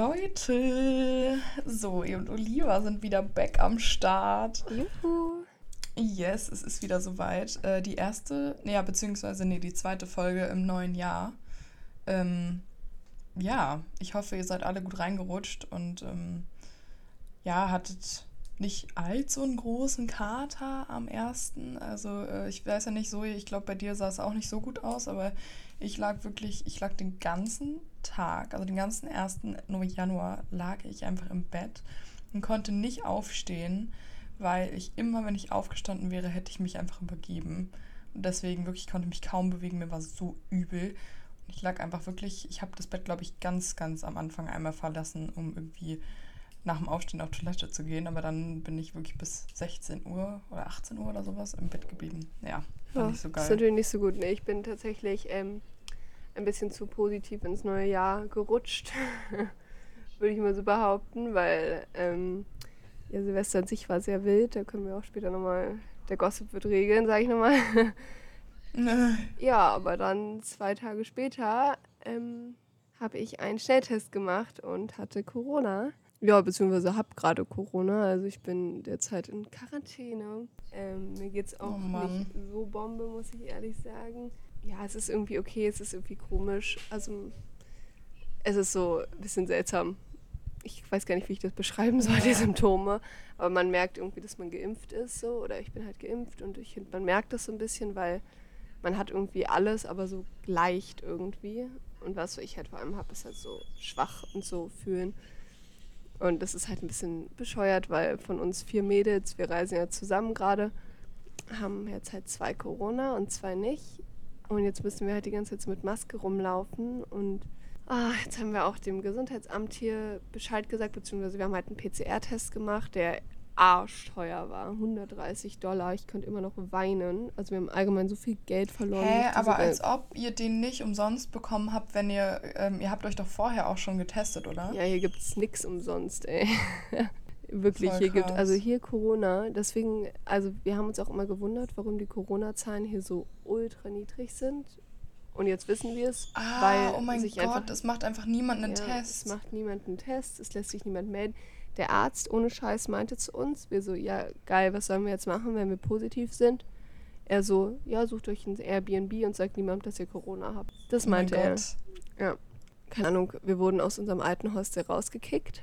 Leute! Zoe und Oliva sind wieder back am Start. Juhu. Yes, es ist wieder soweit. Äh, die erste, ja, beziehungsweise, nee, die zweite Folge im neuen Jahr. Ähm, ja, ich hoffe, ihr seid alle gut reingerutscht und ähm, ja, hattet nicht allzu einen großen Kater am ersten. Also äh, ich weiß ja nicht, Zoe, ich glaube, bei dir sah es auch nicht so gut aus, aber ich lag wirklich, ich lag den ganzen Tag, also den ganzen 1. Januar, lag ich einfach im Bett und konnte nicht aufstehen, weil ich immer, wenn ich aufgestanden wäre, hätte ich mich einfach übergeben. Und deswegen wirklich konnte ich mich kaum bewegen, mir war so übel. Und ich lag einfach wirklich, ich habe das Bett, glaube ich, ganz, ganz am Anfang einmal verlassen, um irgendwie nach dem Aufstehen auf Toilette zu gehen, aber dann bin ich wirklich bis 16 Uhr oder 18 Uhr oder sowas im Bett geblieben. Ja, war Ja, nicht so Das ist geil. natürlich nicht so gut. Nee, ich bin tatsächlich ähm, ein bisschen zu positiv ins neue Jahr gerutscht, würde ich mal so behaupten, weil ähm, ja, Silvester an sich war sehr wild. Da können wir auch später nochmal, der Gossip wird regeln, sage ich nochmal. ja, aber dann zwei Tage später ähm, habe ich einen Schnelltest gemacht und hatte Corona. Ja, beziehungsweise habe gerade Corona. Also ich bin derzeit in Quarantäne. Ähm, mir geht es auch Oh nicht so Bombe, muss ich ehrlich sagen. Ja, es ist irgendwie okay, es ist irgendwie komisch. Also es ist so ein bisschen seltsam. Ich weiß gar nicht, wie ich das beschreiben soll, die Symptome. Aber man merkt irgendwie, dass man geimpft ist so. Oder ich bin halt geimpft und ich man merkt das so ein bisschen, weil man hat irgendwie alles, aber so leicht irgendwie. Und was ich halt vor allem habe, ist halt so schwach und so fühlen. Und das ist halt ein bisschen bescheuert, weil von uns vier Mädels, wir reisen ja zusammen gerade, haben jetzt halt zwei Corona und zwei nicht. Und jetzt müssen wir halt die ganze Zeit so mit Maske rumlaufen. Und ah, jetzt haben wir auch dem Gesundheitsamt hier Bescheid gesagt, beziehungsweise wir haben halt einen PCR-Test gemacht, der arschteuer war. 130 Dollar. Ich könnte immer noch weinen. Also wir haben allgemein so viel Geld verloren. Hä, aber als ob ihr den nicht umsonst bekommen habt, wenn ihr, ähm, ihr habt euch doch vorher auch schon getestet, oder? Ja, hier gibt es nichts umsonst, ey. Wirklich, hier gibt also hier Corona. Deswegen, also wir haben uns auch immer gewundert, warum die Corona-Zahlen hier so ultra niedrig sind. Und jetzt wissen wir es, Ah, weil oh mein sich Gott, einfach es macht einfach niemand einen ja, Test. Es macht niemand einen Test, es lässt sich niemand melden. Der Arzt ohne Scheiß meinte zu uns, wir so, ja geil, was sollen wir jetzt machen, wenn wir positiv sind? Er so, ja, sucht euch ein Airbnb und sagt niemandem, dass ihr Corona habt. Das oh mein meinte er. Gott. keine Ahnung, wir wurden aus unserem alten Hostel rausgekickt.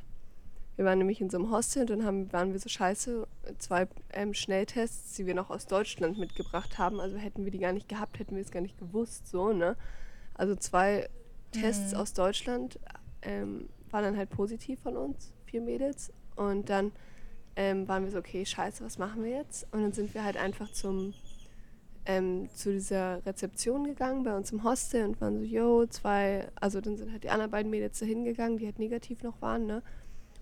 Wir waren nämlich in so einem Hostel und dann haben, waren wir so scheiße, zwei ähm, Schnelltests, die wir noch aus Deutschland mitgebracht haben. Also hätten wir die gar nicht gehabt, hätten wir es gar nicht gewusst, so, ne? Also zwei Tests Mhm. aus Deutschland ähm, waren dann halt positiv von uns, vier Mädels. Und dann ähm, waren wir so, okay, scheiße, was machen wir jetzt? Und dann sind wir halt einfach zum ähm, zu dieser Rezeption gegangen bei uns im Hostel und waren so, yo, zwei, also dann sind halt die anderen beiden Mädels da hingegangen, die halt negativ noch waren, ne?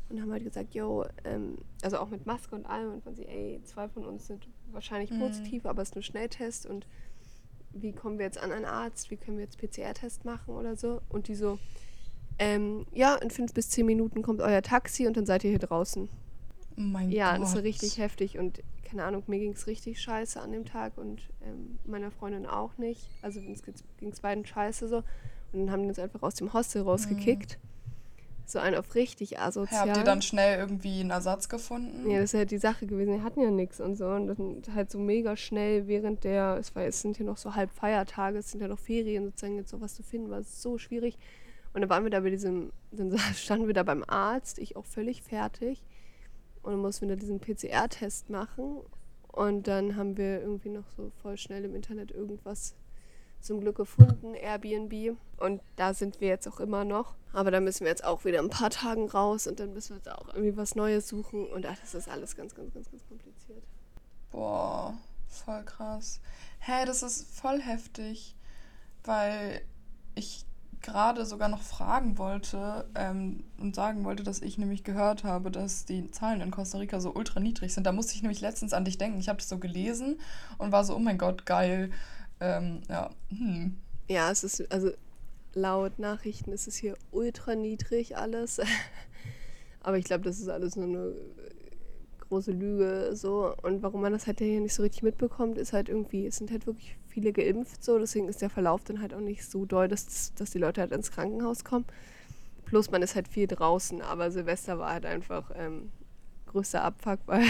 Und haben halt gesagt, yo, ähm, also auch mit Maske und allem und waren sie, ey, zwei von uns sind wahrscheinlich Mhm. positiv, aber es ist nur Schnelltest und wie kommen wir jetzt an einen Arzt, wie können wir jetzt PCR-Test machen oder so? Und die so, ähm, ja, in fünf bis zehn Minuten kommt euer Taxi und dann seid ihr hier draußen. Mein Ja, Gott. das war richtig heftig und keine Ahnung, mir ging es richtig scheiße an dem Tag und ähm, meiner Freundin auch nicht. Also uns ging es beiden scheiße so. Und dann haben die uns einfach aus dem Hostel rausgekickt. So ein auf richtig asozial. habt ihr dann schnell irgendwie einen Ersatz gefunden? ja, das ist halt die Sache gewesen. Wir hatten ja nichts und so. Und dann halt so mega schnell während der, es, war, es sind hier noch so halb Feiertage, es sind ja noch Ferien sozusagen, jetzt sowas zu finden, war so schwierig. Und dann waren wir da bei diesem, dann standen wir da beim Arzt, ich auch völlig fertig. Und dann mussten wir da diesen PCR-Test machen. Und dann haben wir irgendwie noch so voll schnell im Internet irgendwas zum Glück gefunden, Airbnb. Und da sind wir jetzt auch immer noch. Aber da müssen wir jetzt auch wieder ein paar Tagen raus und dann müssen wir jetzt auch irgendwie was Neues suchen. Und ach, das ist alles ganz, ganz, ganz, ganz kompliziert. Boah, voll krass. Hä, das ist voll heftig, weil ich gerade sogar noch fragen wollte ähm, und sagen wollte, dass ich nämlich gehört habe, dass die Zahlen in Costa Rica so ultra niedrig sind. Da musste ich nämlich letztens an dich denken. Ich habe das so gelesen und war so, oh mein Gott, geil. Ähm, ja, hm. Ja, es ist, also laut Nachrichten ist es hier ultra niedrig alles. Aber ich glaube, das ist alles nur eine große Lüge so. Und warum man das halt hier nicht so richtig mitbekommt, ist halt irgendwie, es sind halt wirklich viele geimpft so, deswegen ist der Verlauf dann halt auch nicht so doll, dass, dass die Leute halt ins Krankenhaus kommen. Plus man ist halt viel draußen, aber Silvester war halt einfach ähm, größter Abfuck, weil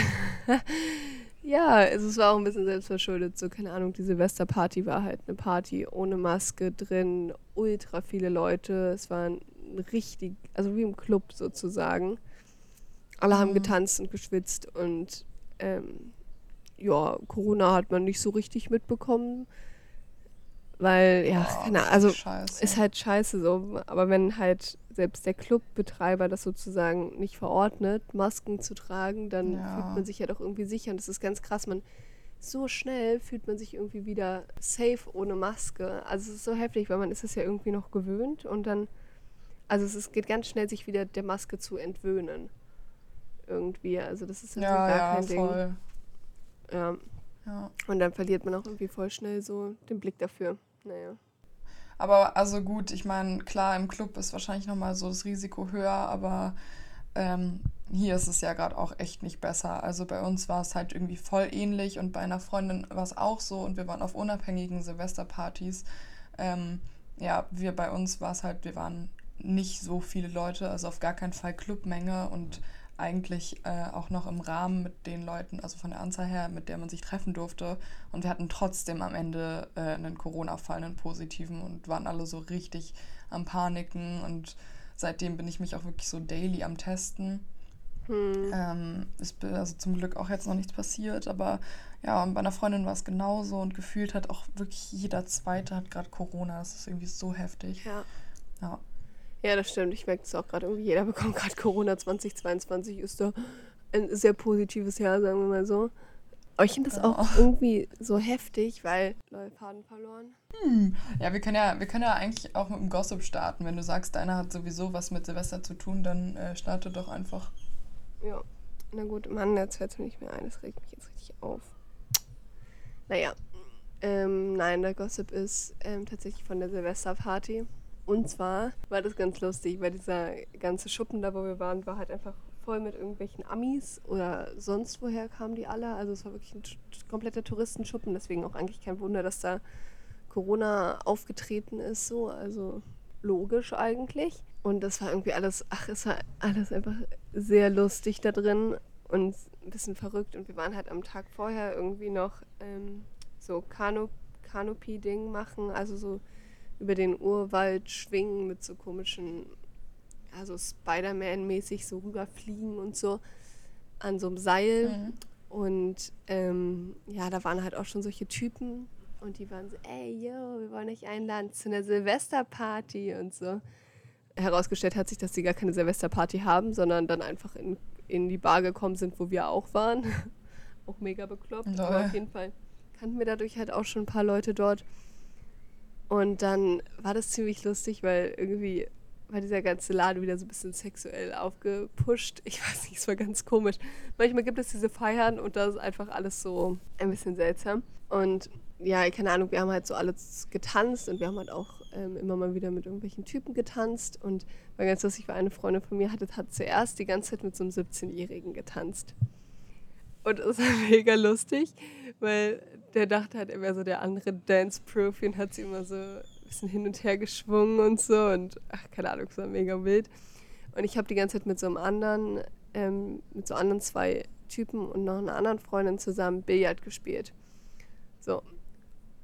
ja, also es war auch ein bisschen selbstverschuldet. So, keine Ahnung, die Silvesterparty war halt eine Party ohne Maske drin, ultra viele Leute. Es war ein richtig, also wie im Club sozusagen. Alle haben Mhm. getanzt und geschwitzt und ähm, ja, Corona hat man nicht so richtig mitbekommen. Weil, ja, Boah, keine Ahnung, also scheiße. ist halt scheiße so. Aber wenn halt selbst der Clubbetreiber das sozusagen nicht verordnet, Masken zu tragen, dann Ja. fühlt man sich ja doch irgendwie sicher. Und das ist ganz krass. Man so schnell fühlt man sich irgendwie wieder safe ohne Maske. Also es ist so heftig, weil man ist es ja irgendwie noch gewöhnt und dann, also es ist, geht ganz schnell, sich wieder der Maske zu entwöhnen. Irgendwie. Also das ist halt so ja, gar ja, kein Ding. voll. Ja. Ja. Und dann verliert man auch irgendwie voll schnell so den Blick dafür. Naja. Aber also gut, ich meine, klar, im Club ist wahrscheinlich nochmal so das Risiko höher, aber ähm, hier ist es ja gerade auch echt nicht besser. Also bei uns war es halt irgendwie voll ähnlich und bei einer Freundin war es auch so und wir waren auf unabhängigen Silvesterpartys. Ähm, ja, wir bei uns war es halt, wir waren nicht so viele Leute, also auf gar keinen Fall Clubmenge und eigentlich äh, auch noch im Rahmen mit den Leuten, also von der Anzahl her, mit der man sich treffen durfte. Und wir hatten trotzdem am Ende äh, einen Corona-Fall, einen positiven und waren alle so richtig am Paniken. Und seitdem bin ich mich auch wirklich so daily am Testen. Hm. Ähm, ist also zum Glück auch jetzt noch nichts passiert, aber ja, und bei einer Freundin war es genauso und gefühlt hat auch wirklich jeder Zweite hat gerade Corona. Das ist irgendwie so heftig. Ja. Ja. Ja, das stimmt. Ich merke es auch gerade irgendwie. Jeder bekommt gerade Corona 2022. Ist doch ein sehr positives Jahr, sagen wir mal so. Aber ich finde das auch Ja. irgendwie so heftig, weil. Lol, Faden verloren. Hm. Ja, wir können ja, wir können ja eigentlich auch mit dem Gossip starten. Wenn du sagst, deiner hat sowieso was mit Silvester zu tun, dann äh, starte doch einfach. Ja. Na gut, Mann, jetzt fällt mir nicht mehr ein. Das regt mich jetzt richtig auf. Naja. Ähm, nein, der Gossip ist ähm, tatsächlich von der Silvesterparty. Und zwar war das ganz lustig, weil dieser ganze Schuppen da, wo wir waren, war halt einfach voll mit irgendwelchen Amis oder sonst woher kamen die alle. Also es war wirklich ein kompletter Touristenschuppen, deswegen auch eigentlich kein Wunder, dass da Corona aufgetreten ist, so. Also logisch eigentlich. Und das war irgendwie alles, ach, es war alles einfach sehr lustig da drin und ein bisschen verrückt. Und wir waren halt am Tag vorher irgendwie noch ähm, so Kano Canopy-Ding machen, also so über den Urwald schwingen mit so komischen, also Spider-Man-mäßig so rüberfliegen und so an so einem Seil. Mhm. Und ähm, ja, da waren halt auch schon solche Typen und die waren so, ey, yo, wir wollen euch einladen zu einer Silvesterparty und so. Herausgestellt hat sich, dass sie gar keine Silvesterparty haben, sondern dann einfach in, in die Bar gekommen sind, wo wir auch waren. auch mega bekloppt. Lol. Aber auf jeden Fall kannten wir dadurch halt auch schon ein paar Leute dort. Und dann war das ziemlich lustig, weil irgendwie war dieser ganze Laden wieder so ein bisschen sexuell aufgepusht. Ich weiß nicht, es war ganz komisch. Manchmal gibt es diese Feiern und da ist einfach alles so ein bisschen seltsam. Und ja, keine Ahnung, wir haben halt so alles getanzt und wir haben halt auch ähm, immer mal wieder mit irgendwelchen Typen getanzt. Und war ganz lustig, weil eine Freundin von mir hatte, hat zuerst die ganze Zeit mit so einem 17-Jährigen getanzt. Und es war mega lustig, weil der dachte halt, er wäre so der andere Dance-Profi und hat sie immer so ein bisschen hin und her geschwungen und so. Und ach, keine Ahnung, es war mega wild. Und ich habe die ganze Zeit mit so einem anderen, ähm, mit so anderen zwei Typen und noch einer anderen Freundin zusammen Billard gespielt. So.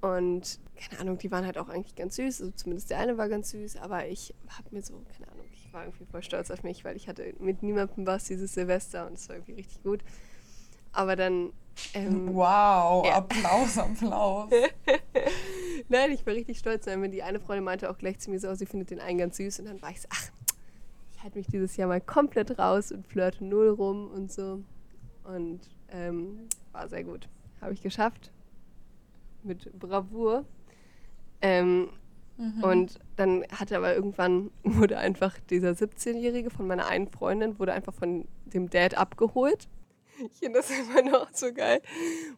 Und keine Ahnung, die waren halt auch eigentlich ganz süß. Also zumindest der eine war ganz süß, aber ich habe mir so, keine Ahnung, ich war irgendwie voll stolz auf mich, weil ich hatte mit niemandem was dieses Silvester und es war irgendwie richtig gut. Aber dann. Ähm, Wow, ja. Applaus, Applaus. Nein, ich war richtig stolz, weil die eine Freundin meinte auch gleich zu mir so, oh, sie findet den einen ganz süß. Und dann war ich so, ach, ich halte mich dieses Jahr mal komplett raus und flirte null rum und so. Und ähm, war sehr gut. Habe ich geschafft. Mit Bravour. Ähm, Mhm. Und dann hatte aber irgendwann, wurde einfach dieser 17-Jährige von meiner einen Freundin, wurde einfach von dem Dad abgeholt. Ich finde das immer noch so geil.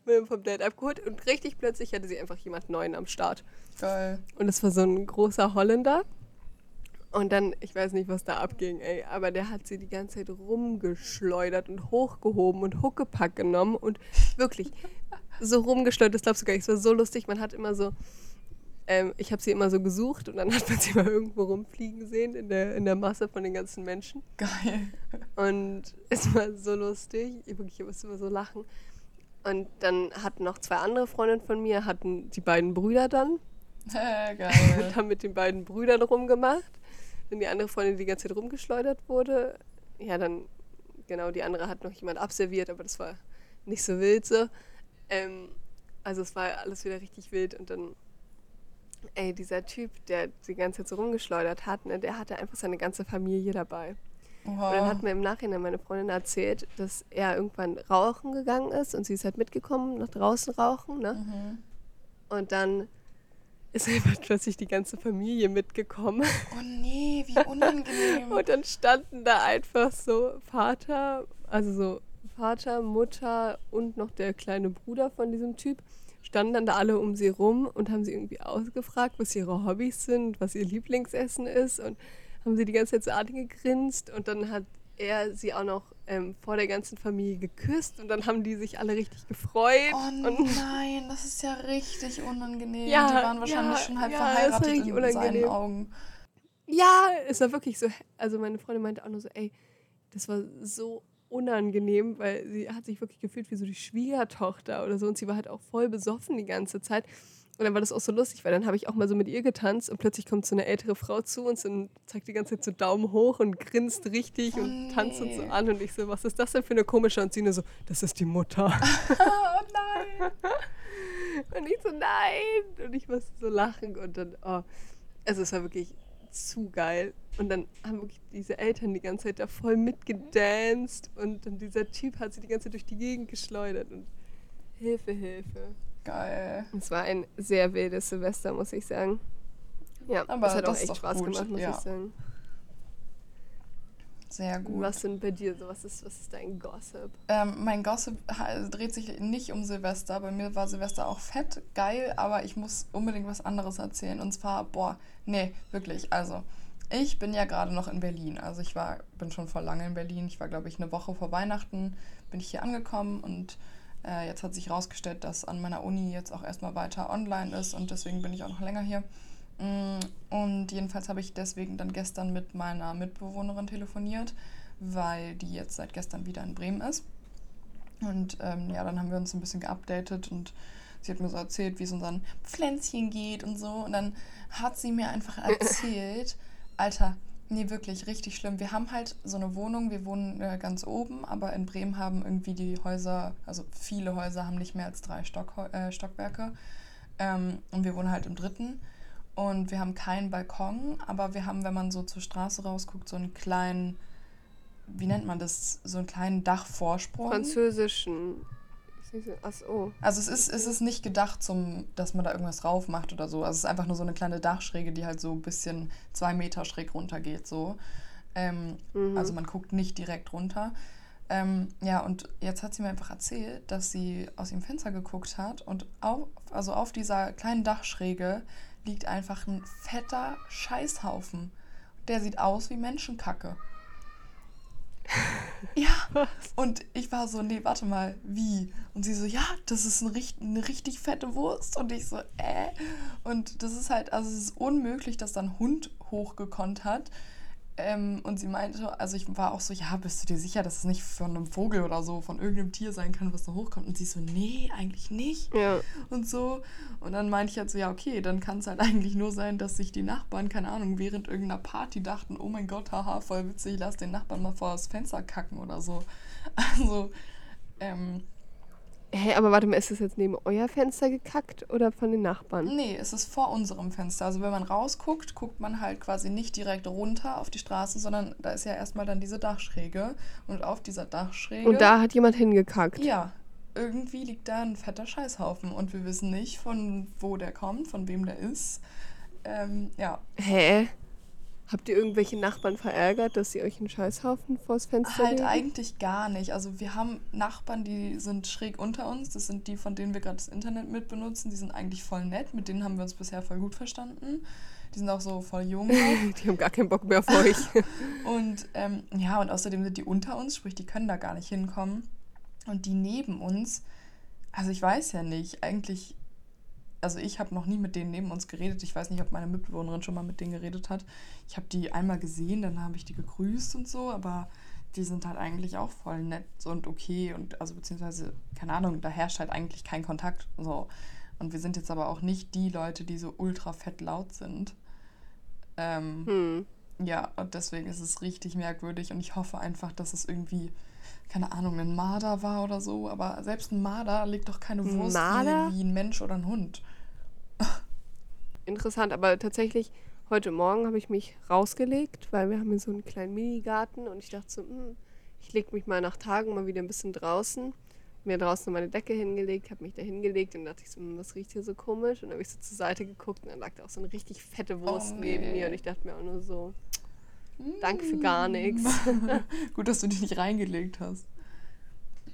Wurde vom Dad abgeholt und richtig plötzlich hatte sie einfach jemand Neuen am Start. Geil. Und es war so ein großer Holländer. Und dann, ich weiß nicht, was da abging, ey, aber der hat sie die ganze Zeit rumgeschleudert und hochgehoben und Huckepack genommen und wirklich so rumgeschleudert, das glaubst du gar nicht. Es war so lustig, man hat immer so, ähm, ich habe sie immer so gesucht und dann hat man sie mal irgendwo rumfliegen sehen in der, in der Masse von den ganzen Menschen. Geil. Und es war so lustig. Ich, wirklich, ich musste immer so lachen. Und dann hatten noch zwei andere Freundinnen von mir, hatten die beiden Brüder dann. Äh, geil. und haben mit den beiden Brüdern rumgemacht. Wenn die andere Freundin die ganze Zeit rumgeschleudert wurde, ja, dann, genau, die andere hat noch jemand abserviert, aber das war nicht so wild so. Ähm, also es war alles wieder richtig wild und dann, ey, dieser Typ, der die ganze Zeit so rumgeschleudert hat, ne, der hatte einfach seine ganze Familie dabei. Oha. Und dann hat mir im Nachhinein meine Freundin erzählt, dass er irgendwann rauchen gegangen ist und sie ist halt mitgekommen, nach draußen rauchen, ne? Mhm. Und dann ist einfach plötzlich die ganze Familie mitgekommen. Oh nee, wie unangenehm. Und dann standen da einfach so Vater, also so Vater, Mutter und noch der kleine Bruder von diesem Typ, standen dann da alle um sie rum und haben sie irgendwie ausgefragt, was ihre Hobbys sind, was ihr Lieblingsessen ist und haben sie die ganze Zeit so angegrinst und dann hat er sie auch noch ähm, vor der ganzen Familie geküsst und dann haben die sich alle richtig gefreut. Oh und nein, das ist ja richtig unangenehm. Ja, die waren wahrscheinlich ja, schon halb ja, verheiratet in unangenehm. seinen Augen. Ja, es war wirklich so. Also meine Freundin meinte auch nur so, ey, das war so unangenehm, weil sie hat sich wirklich gefühlt wie so die Schwiegertochter oder so und sie war halt auch voll besoffen die ganze Zeit. Und dann war das auch so lustig, weil dann habe ich auch mal so mit ihr getanzt und plötzlich kommt so eine ältere Frau zu uns und zeigt die ganze Zeit so Daumen hoch und grinst richtig Oh und tanzt uns so an und ich so, was ist das denn für eine komische? Und sie nur so, das ist die Mutter. oh nein. Und ich so, nein. Und ich musste so lachen. Und dann, oh. Also es war wirklich zu geil. Und dann haben wirklich diese Eltern die ganze Zeit da voll mitgedanced. Und dann dieser Typ hat sie die ganze Zeit durch die Gegend geschleudert. Und Hilfe, Hilfe. Geil. Es war ein sehr wildes Silvester, muss ich sagen. Ja, Aber es hat das auch echt Spaß gut, gemacht, muss ja. ich sagen. Sehr gut. Was denn bei dir so? Was ist, was ist dein Gossip? Ähm, mein Gossip dreht sich nicht um Silvester. Bei mir war Silvester auch fett, geil, aber ich muss unbedingt was anderes erzählen. Und zwar, boah, nee, wirklich. Also, ich bin ja gerade noch in Berlin. Also, ich war, bin schon vor lange in Berlin. Ich war, glaube ich, eine Woche vor Weihnachten, bin ich hier angekommen und äh, jetzt hat sich herausgestellt, dass an meiner Uni jetzt auch erstmal weiter online ist und deswegen bin ich auch noch länger hier. Mm, Und jedenfalls habe ich deswegen dann gestern mit meiner Mitbewohnerin telefoniert, weil die jetzt seit gestern wieder in Bremen ist. Und ähm, ja, dann haben wir uns ein bisschen geupdatet und sie hat mir so erzählt, wie es unseren Pflänzchen geht und so. Und dann hat sie mir einfach erzählt, Alter, nee, wirklich richtig schlimm. Wir haben halt so eine Wohnung, wir wohnen äh, ganz oben, aber in Bremen haben irgendwie die Häuser, also viele Häuser haben nicht mehr als drei Stock, äh, Stockwerke. Ähm, und wir wohnen halt im dritten. Und wir haben keinen Balkon, aber wir haben, wenn man so zur Straße rausguckt, so einen kleinen, wie nennt man das, so einen kleinen Dachvorsprung. Französischen. Achso. Also es ist, es ist nicht gedacht, zum, dass man da irgendwas drauf macht oder so. Also es ist einfach nur so eine kleine Dachschräge, die halt so ein bisschen zwei Meter schräg runter geht. So. Ähm, Mhm. Also man guckt nicht direkt runter. Ähm, ja, und jetzt hat sie mir einfach erzählt, dass sie aus ihrem Fenster geguckt hat und auf, also auf dieser kleinen Dachschräge liegt einfach ein fetter Scheißhaufen. Der sieht aus wie Menschenkacke. Ja, und ich war so, nee, warte mal, wie? Und sie so, ja, das ist ein, eine richtig fette Wurst. Und ich so, äh? Und das ist halt, also es ist unmöglich, dass da ein Hund hochgekonnt hat. Ähm, und sie meinte, also ich war auch so, ja, bist du dir sicher, dass es nicht von einem Vogel oder so, von irgendeinem Tier sein kann, was da hochkommt? Und sie so, nee, eigentlich nicht Ja. und so. Und dann meinte ich halt so, ja, okay, dann kann es halt eigentlich nur sein, dass sich die Nachbarn, keine Ahnung, während irgendeiner Party dachten, oh mein Gott, haha, voll witzig, lass den Nachbarn mal vor das Fenster kacken oder so. Also, ähm, Hey, aber warte mal, ist das jetzt neben euer Fenster gekackt oder von den Nachbarn? nee, es ist vor unserem Fenster. Also wenn man rausguckt, guckt man halt quasi nicht direkt runter auf die Straße, sondern da ist ja erstmal dann diese Dachschräge. Und auf dieser Dachschräge... Und da hat jemand hingekackt. Ja, irgendwie liegt da ein fetter Scheißhaufen und wir wissen nicht, von wo der kommt, von wem der ist. Ähm, ja, Hä? Habt ihr irgendwelche Nachbarn verärgert, dass sie euch einen Scheißhaufen vors Fenster halt legen? eigentlich gar nicht. Also wir haben Nachbarn, die sind schräg unter uns. Das sind die, von denen wir gerade das Internet mit benutzen. Die sind eigentlich voll nett. Mit denen haben wir uns bisher voll gut verstanden. Die sind auch so voll jung. Die haben gar keinen Bock mehr auf euch. Und ähm, ja, und außerdem sind die unter uns, sprich, die können da gar nicht hinkommen. Und die neben uns, also ich weiß ja nicht, eigentlich also ich habe noch nie mit denen neben uns geredet. Ich weiß nicht, ob meine Mitbewohnerin schon mal mit denen geredet hat. Ich habe die einmal gesehen, dann habe ich die gegrüßt und so, aber die sind halt eigentlich auch voll nett und okay und also beziehungsweise, keine Ahnung, da herrscht halt eigentlich kein Kontakt. So. Und wir sind jetzt aber auch nicht die Leute, die so ultra fett laut sind. Ähm, Hm. ja, und deswegen ist es richtig merkwürdig und ich hoffe einfach, dass es irgendwie, keine Ahnung, ein Marder war oder so. Aber selbst ein Marder legt doch keine Wurst wie, wie ein Mensch oder ein Hund. Interessant, aber tatsächlich, heute Morgen habe ich mich rausgelegt, weil wir haben hier so einen kleinen Minigarten und ich dachte so, hm, ich lege mich mal nach Tagen mal wieder ein bisschen draußen. Mir draußen meine Decke hingelegt, habe mich da hingelegt und dachte ich so, hm, was riecht hier so komisch? Und dann habe ich so zur Seite geguckt und dann lag da auch so eine richtig fette Wurst Oh, neben nee. mir und ich dachte mir auch nur so, danke für gar nichts. Gut, dass du dich nicht reingelegt hast.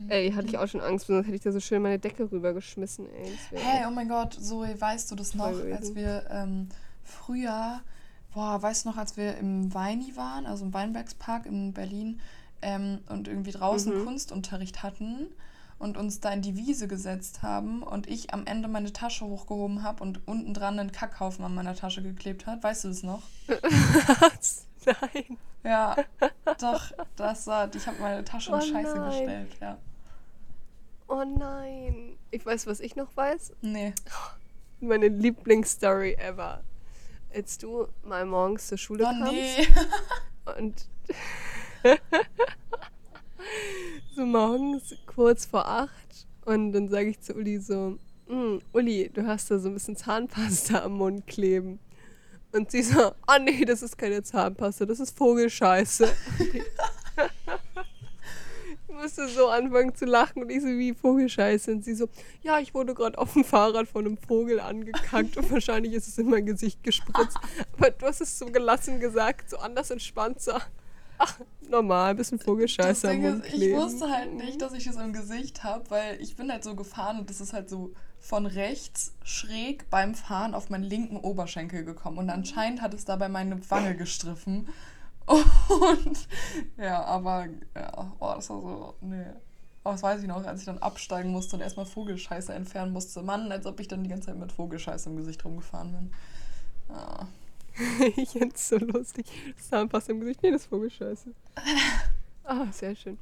Ey, hatte ich auch schon Angst, sonst hätte ich da so schön meine Decke rübergeschmissen, ey. Hey, oh mein Gott, Zoe, weißt du das noch, als wir ähm, früher, boah, weißt du noch, als wir im Weini waren, also im Weinbergspark in Berlin ähm, und irgendwie draußen Mhm. Kunstunterricht hatten und uns da in die Wiese gesetzt haben und ich am Ende meine Tasche hochgehoben habe und unten dran einen Kackhaufen an meiner Tasche geklebt hat. Weißt du das noch? Nein. Ja, doch, das war, ich habe meine Tasche in Oh Scheiße nein. gestellt, ja. Oh nein. Ich weiß, was ich noch weiß. Nee. Meine Lieblingsstory ever. Als du mal morgens zur Schule Oh kamst nee. und so morgens kurz vor acht und dann sage ich zu Uli so, "Mm, Uli, du hast da so ein bisschen Zahnpasta am Mund kleben. Und sie so, ah nee, das ist keine Zahnpasta, das ist Vogelscheiße. musste so anfangen zu lachen und ich so, wie Vogelscheiße. Und sie so, ja, ich wurde gerade auf dem Fahrrad von einem Vogel angekackt und wahrscheinlich ist es in mein Gesicht gespritzt. Aber du hast es so gelassen gesagt, so anders entspannt, so, ach, normal, ein bisschen Vogelscheiße Das am Mund ist, ich wusste halt nicht, dass ich das im Gesicht habe, weil ich bin halt so gefahren und das ist halt so von rechts schräg beim Fahren auf meinen linken Oberschenkel gekommen. Und anscheinend hat es dabei meine Wange gestriffen. Und ja, aber ja, oh, das war so, nee. Aber das weiß ich noch, als ich dann absteigen musste und erstmal Vogelscheiße entfernen musste. Mann, als ob ich dann die ganze Zeit mit Vogelscheiße im Gesicht rumgefahren bin. Ja. ich find's so lustig. Zahnpasta im Gesicht. Nee, das ist Vogelscheiße. Ah, sehr schön.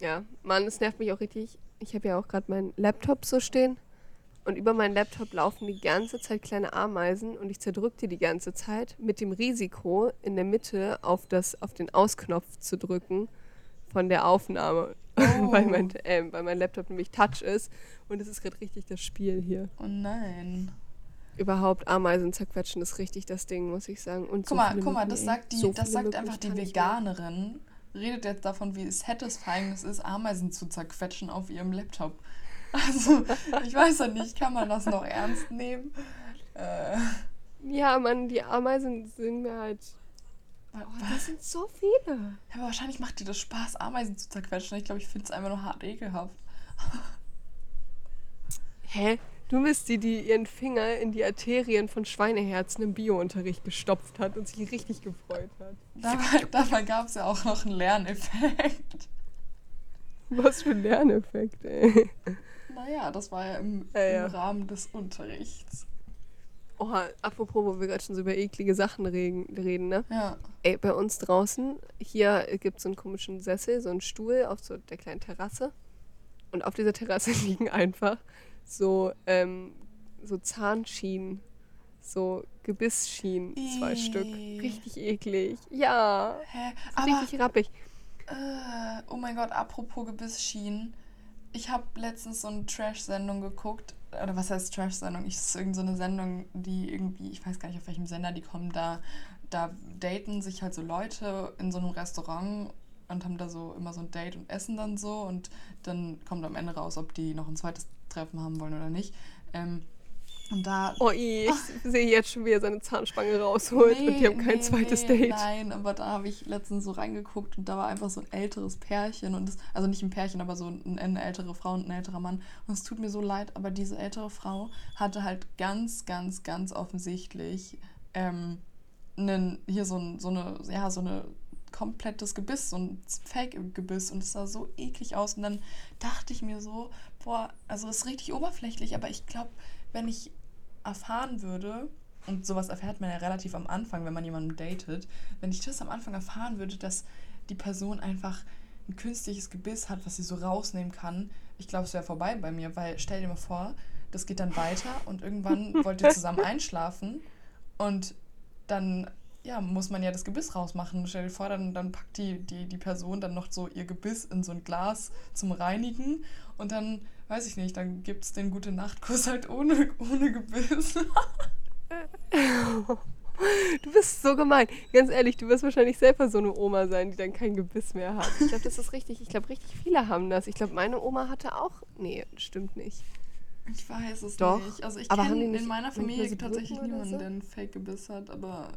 Ja, Mann, es nervt mich auch richtig. Ich habe ja auch gerade meinen Laptop so stehen. Und über meinen Laptop laufen die ganze Zeit kleine Ameisen und ich zerdrück die die ganze Zeit mit dem Risiko, in der Mitte auf, das, auf den Ausknopf zu drücken von der Aufnahme. Oh. weil, mein, äh, weil mein Laptop nämlich Touch ist. Und es ist gerade richtig das Spiel hier. Oh nein. Überhaupt Ameisen zerquetschen ist richtig das Ding, muss ich sagen. Und so Guck mal, viele guck mal, das sagt, die, So das sagt einfach die. Veganerin. Redet jetzt davon, wie satisfying es ist, Ameisen zu zerquetschen auf ihrem Laptop. Also, ich weiß ja nicht, kann man das noch ernst nehmen? Äh, Ja, Mann, die Ameisen sind mir halt. Oh, das sind so viele. ja, aber wahrscheinlich macht dir das Spaß, Ameisen zu zerquetschen. Ich glaube, ich finde es einfach nur hart ekelhaft. Hä? Du bist die, die ihren Finger in die Arterien von Schweineherzen im Biounterricht gestopft hat und sich richtig gefreut hat. Dabei, dabei gab es ja auch noch einen Lerneffekt. Was für ein Lerneffekt, ey. Naja, das war ja im, Ja, ja. im Rahmen des Unterrichts. Oha, apropos, wo wir gerade schon so über eklige Sachen reden, reden, ne? Ja. Ey, bei uns draußen, hier gibt es so einen komischen Sessel, so einen Stuhl auf so der kleinen Terrasse. Und auf dieser Terrasse liegen einfach so, ähm, so Zahnschienen, so Gebissschienen, zwei Ih. Stück. Richtig eklig. Ja, Hä? Aber richtig rappig. Äh, oh mein Gott, apropos Gebissschienen. Ich habe letztens so eine Trash-Sendung geguckt. Oder was heißt Trash-Sendung? Ich- ist irgendeine so eine Sendung, die irgendwie, ich weiß gar nicht, auf welchem Sender die kommen. Da, da daten sich halt so Leute in so einem Restaurant und haben da so immer so ein Date und essen dann so. Und dann kommt am Ende raus, ob die noch ein zweites Treffen haben wollen oder nicht. Ähm, und da Oh, ich sehe jetzt schon, wie er seine Zahnspange rausholt und die haben kein nee, zweites nee, Date. Nein, aber da habe ich letztens so reingeguckt und da war einfach so ein älteres Pärchen und das, also nicht ein Pärchen, aber so ein, eine ältere Frau und ein älterer Mann. Und es tut mir so leid, aber diese ältere Frau hatte halt ganz, ganz, ganz offensichtlich ähm, einen, hier so, ein, so eine, ja, so eine komplettes Gebiss, so ein Fake-Gebiss und es sah so eklig aus. Und dann dachte ich mir so, boah, also es ist richtig oberflächlich, aber ich glaube, wenn ich erfahren würde, und sowas erfährt man ja relativ am Anfang, wenn man jemanden datet, wenn ich das am Anfang erfahren würde, dass die Person einfach ein künstliches Gebiss hat, was sie so rausnehmen kann, ich glaube, es wäre vorbei bei mir, weil stell dir mal vor, das geht dann weiter und irgendwann wollt ihr zusammen einschlafen und dann ja, muss man ja das Gebiss rausmachen. Stell dir vor, dann, dann packt die, die, die Person dann noch so ihr Gebiss in so ein Glas zum Reinigen und dann, weiß ich nicht, dann gibt es den gute Nachtkuss halt ohne, ohne Gebiss. Du bist so gemein. Ganz ehrlich, du wirst wahrscheinlich selber so eine Oma sein, die dann kein Gebiss mehr hat. Ich glaube, das ist richtig. Ich glaube, richtig viele haben das. Ich glaube, meine Oma hatte auch. Nee, stimmt nicht. Ich weiß es Doch, nicht. Also ich kenne in meiner Familie so tatsächlich niemanden, so? der einen Fake-Gebiss hat, aber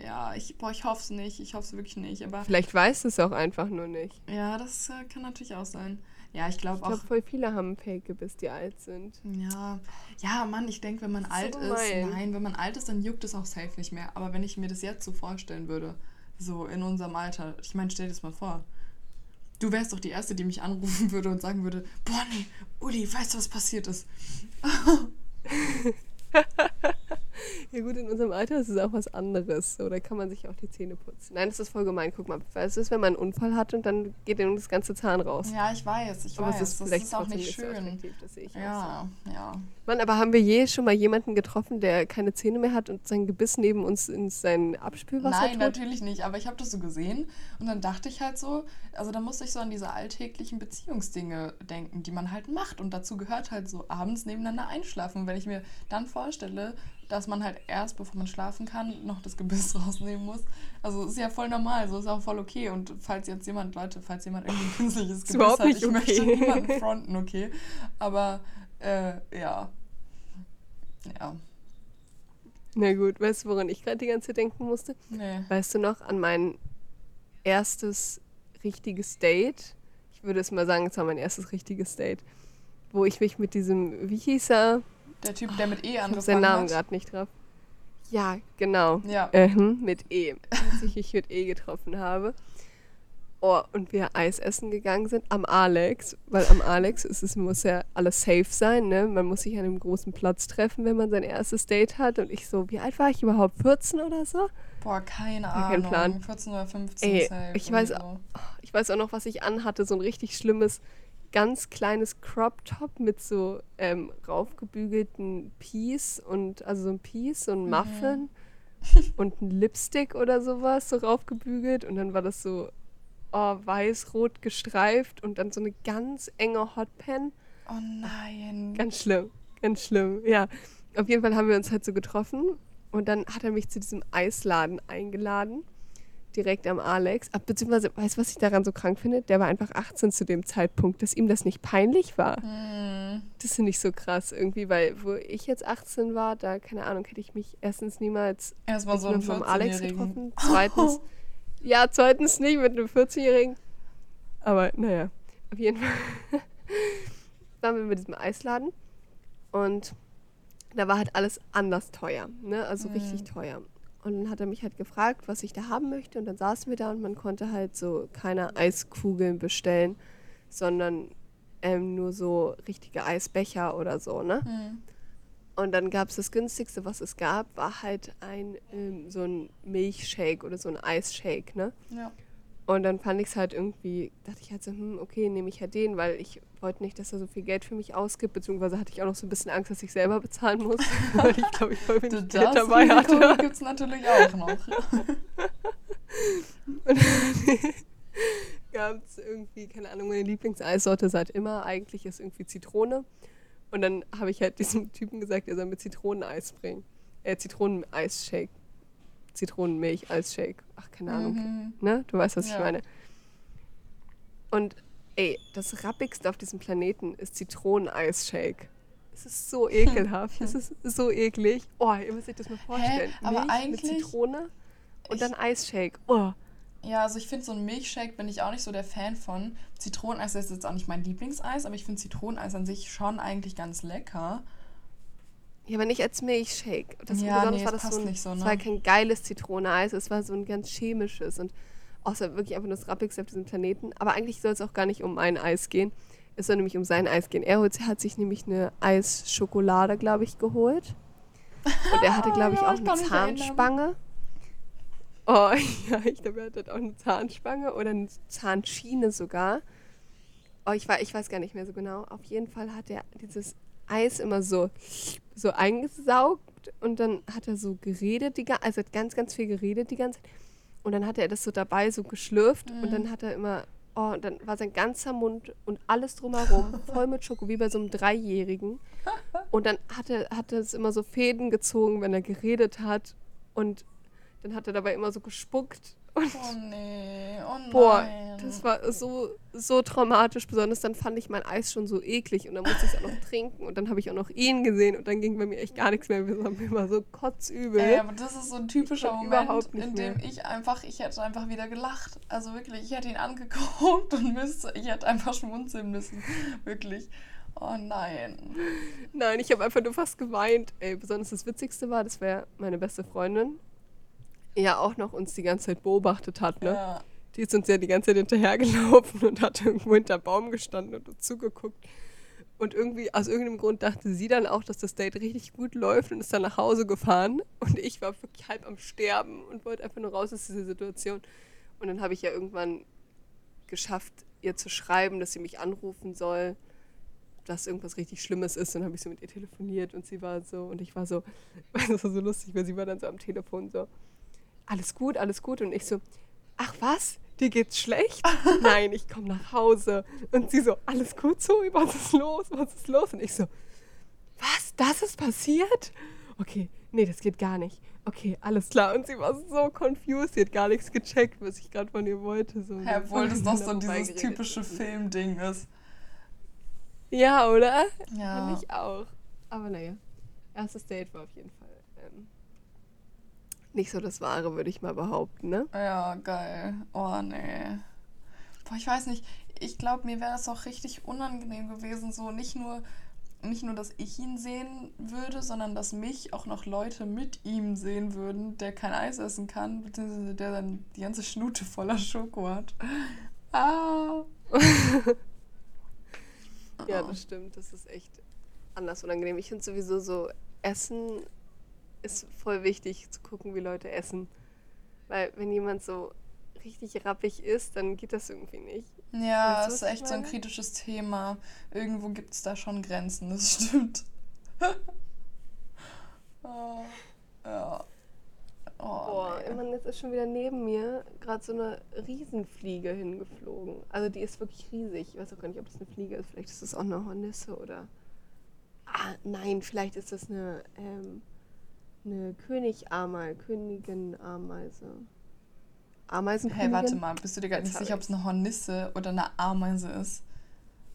ja, ich, boah, ich hoffe es nicht. Ich hoffe es wirklich nicht. Aber Vielleicht weiß es auch einfach nur nicht. ja, das äh, kann natürlich auch sein. Ja, ich glaube Ich auch. glaube, voll viele haben Fake-Gebiss, die alt sind. Ja, ja, Mann, ich denke, wenn man alt so ist, nein, wenn man alt ist, dann juckt es auch safe nicht mehr. Aber wenn ich mir das jetzt so vorstellen würde, so in unserem Alter, ich meine, stell dir das mal vor. Du wärst doch die Erste, die mich anrufen würde und sagen würde, boah, nee, Uli, weißt du, was passiert ist? Ja gut, in unserem Alter ist es auch was anderes. So, da kann man sich auch die Zähne putzen. Nein, das ist voll gemein. Guck mal, was ist, wenn man einen Unfall hat und dann geht ihm das ganze Zahn raus? Ja, ich weiß, ich aber weiß. es ist das ist auch nicht schön. das sehe ich auch Ja, ja. so. Mann, aber haben wir je schon mal jemanden getroffen, der keine Zähne mehr hat und sein Gebiss neben uns in sein Abspülwasser Nein, tut? natürlich nicht. Aber ich habe das so gesehen und dann dachte ich halt so, also da musste ich so an diese alltäglichen Beziehungsdinge denken, die man halt macht. Und dazu gehört halt so abends nebeneinander einschlafen. Und wenn ich mir dann vorstelle, dass man halt erst, bevor man schlafen kann, noch das Gebiss rausnehmen muss. Also ist ja voll normal, so ist auch voll okay. Und falls jetzt jemand, Leute, falls jemand irgendwie ein künstliches Gebiss hat, ich möchte okay. niemanden fronten, okay. Aber äh, ja. Ja. Na gut, weißt du, woran ich gerade die ganze Zeit denken musste? Nee. Weißt du noch an mein erstes richtiges Date? Ich würde es mal sagen, es war mein erstes richtiges Date. Wo ich mich mit diesem, wie hieß er? Der Typ, der mit E angefangen seinen Namen hat. gerade nicht drauf. Ja, genau. Ja. Ähm, mit E. Als ich mich mit E getroffen habe. Oh, und wir Eis essen gegangen sind am Alex, weil am Alex ist es, muss ja alles safe sein, ne? Man muss sich an einem großen Platz treffen, wenn man sein erstes Date hat. Und ich so, wie alt war ich überhaupt? 14 oder so? Boah, keine Ahnung. keinen Plan. 14 oder 15 Ey, safe. ich weiß- so. Ich weiß auch noch, was ich anhatte, so ein richtig schlimmes, ganz kleines Crop-Top mit so ähm, raufgebügelten Piece und, also so ein Piece, so ein Muffin und ein Lipstick oder sowas, so raufgebügelt. Und dann war das so oh, weiß-rot gestreift und dann so eine ganz enge Hotpen. Oh nein. Ganz schlimm, ganz schlimm, ja. Auf jeden Fall haben wir uns halt so getroffen und dann hat er mich zu diesem Eisladen eingeladen, direkt am Alex. Ach, beziehungsweise, weißt du, was ich daran so krank finde? Der war einfach 18 zu dem Zeitpunkt, dass ihm das nicht peinlich war. Hm. Das finde ich so krass irgendwie, weil wo ich jetzt 18 war, da, keine Ahnung, hätte ich mich erstens niemals so mit einem Alex 14-Jährigen. getroffen. Zweitens, ja, zweitens nicht mit einem 14-Jährigen. Aber naja, auf jeden Fall waren wir mit diesem Eisladen und da war halt alles anders teuer, ne? Also Mhm. richtig teuer. Und dann hat er mich halt gefragt, was ich da haben möchte und dann saßen wir da und man konnte halt so keine Eiskugeln bestellen, sondern ähm, nur so richtige Eisbecher oder so, ne? Hm. Und dann gab es das günstigste, was es gab, war halt ein ähm, so ein Milchshake oder so ein Eisshake, ne? Ja. Und dann fand ich es halt irgendwie, dachte ich halt so, hm, okay, nehme ich halt den, weil ich wollte nicht, dass er so viel Geld für mich ausgibt, beziehungsweise hatte ich auch noch so ein bisschen Angst, dass ich selber bezahlen muss, weil ich glaube, ich voll wenig Geld Das dabei hatte. gibt es natürlich auch noch. Und gab es irgendwie, keine Ahnung, meine Lieblingseissorte seit immer eigentlich ist irgendwie Zitrone. Und dann habe ich halt diesem Typen gesagt, er soll mir Zitroneneis bringen. Äh, Zitroneneisshake. Zitronenmilch-Eisshake. Ach, keine Ahnung. Mhm. Ne? Du weißt, was ich Ja. meine. Und ey, das rappigste auf diesem Planeten ist Zitroneneisshake. Es ist so ekelhaft. es ist so eklig. Oh, ihr müsst euch das mal vorstellen. Aber Milch eigentlich- mit Zitrone und Ich- dann Eisshake. Oh. Ja, also ich finde, so ein Milchshake bin ich auch nicht so der Fan von. Zitroneneis ist jetzt auch nicht mein Lieblingseis, aber ich finde Zitroneneis an sich schon eigentlich ganz lecker. Ja, aber nicht als Milchshake. Das Ja, besonders nee, war es das so ein, nicht so, Es ne? war kein geiles Zitroneneis, es war so ein ganz chemisches und auch so wirklich einfach nur das Rappigste auf diesem Planeten. Aber eigentlich soll es auch gar nicht um mein Eis gehen. Es soll nämlich um sein Eis gehen. Er hat sich nämlich eine Eisschokolade, glaube ich, geholt. Und er hatte, glaube ich, auch eine. Zahnspange. Oh, ja, ich glaube, er hatte auch eine Zahnspange oder eine Zahnschiene sogar. Oh, ich, war, ich weiß gar nicht mehr so genau. Auf jeden Fall hat er dieses Eis immer so, so eingesaugt und dann hat er so geredet, die, also hat ganz, ganz viel geredet die ganze Zeit. Und dann hatte er das so dabei so geschlürft und Mhm. dann hat er immer, oh, und dann war sein ganzer Mund und alles drumherum voll mit Schoko, wie bei so einem Dreijährigen. Und dann hat er, hat er es immer so Fäden gezogen, wenn er geredet hat. Und dann hat er dabei immer so gespuckt. Und Oh nee, oh nein. boah, das war so, so traumatisch. Besonders dann fand ich mein Eis schon so eklig und dann musste ich es auch noch trinken. Und dann habe ich auch noch ihn gesehen und dann ging bei mir echt gar nichts mehr. Wir waren immer so kotzübel. Ey, aber das ist so ein typischer Moment, in dem mehr. ich einfach, ich hätte einfach wieder gelacht. Also wirklich, ich hätte ihn angeguckt und müsste, ich hätte einfach schmunzeln müssen. Wirklich. Oh nein. Nein, ich habe einfach nur fast geweint. Ey, besonders das Witzigste war, das wäre meine beste Freundin. Ja, auch noch uns die ganze Zeit beobachtet hat, ne? Ja. Die ist uns ja die ganze Zeit hinterhergelaufen und hat irgendwo hinter Baum gestanden und uns zugeguckt. Und irgendwie, aus irgendeinem Grund dachte sie dann auch, dass das Date richtig gut läuft und ist dann nach Hause gefahren. Und ich war wirklich halb am Sterben und wollte einfach nur raus aus dieser Situation. Und dann habe ich ja irgendwann geschafft, ihr zu schreiben, dass sie mich anrufen soll, dass irgendwas richtig Schlimmes ist. Und dann habe ich so mit ihr telefoniert und sie war so, und ich war so, das war so lustig, weil sie war dann so am Telefon so, alles gut, alles gut. Und ich so, ach was, dir geht's schlecht? Nein, ich komme nach Hause. Und sie so, alles gut so, was ist los, was ist los? Und ich so, was, das ist passiert? Okay, nee, das geht gar nicht. Okay, alles klar. Und sie war so confused, sie hat gar nichts gecheckt, was ich gerade von ihr wollte. So, Hä, obwohl das doch so dieses typische Filmding ist. Ja, oder? Ja. Fand ich auch. Aber naja, erstes Date war auf jeden Fall nicht so das Wahre, würde ich mal behaupten, ne? Ja, geil. Oh, nee. Boah, ich weiß nicht. Ich glaube, mir wäre das auch richtig unangenehm gewesen, so nicht nur, nicht nur, dass ich ihn sehen würde, sondern dass mich auch noch Leute mit ihm sehen würden, der kein Eis essen kann, beziehungsweise der dann die ganze Schnute voller Schoko hat. Ah. Ja, das stimmt. Das ist echt anders unangenehm. Ich finde sowieso so, Essen ist voll wichtig zu gucken, wie Leute essen. Weil wenn jemand so richtig rappig ist, dann geht das irgendwie nicht. Ja, das ist echt so ein kritisches Thema. Irgendwo gibt es da schon Grenzen, das stimmt. Ah, ja. Oh, Boah, nee. Mann, jetzt ist schon wieder neben mir gerade so eine Riesenfliege hingeflogen. Also die ist wirklich riesig. Ich weiß auch gar nicht, ob das eine Fliege ist. Vielleicht ist das auch eine Hornisse oder. Ah, nein, vielleicht ist das eine, ähm, eine Königameise, Königin-Ameise. Ameisenkönigin? Hey, warte mal, bist du dir Jetzt nicht sicher, ob es eine Hornisse oder eine Ameise ist?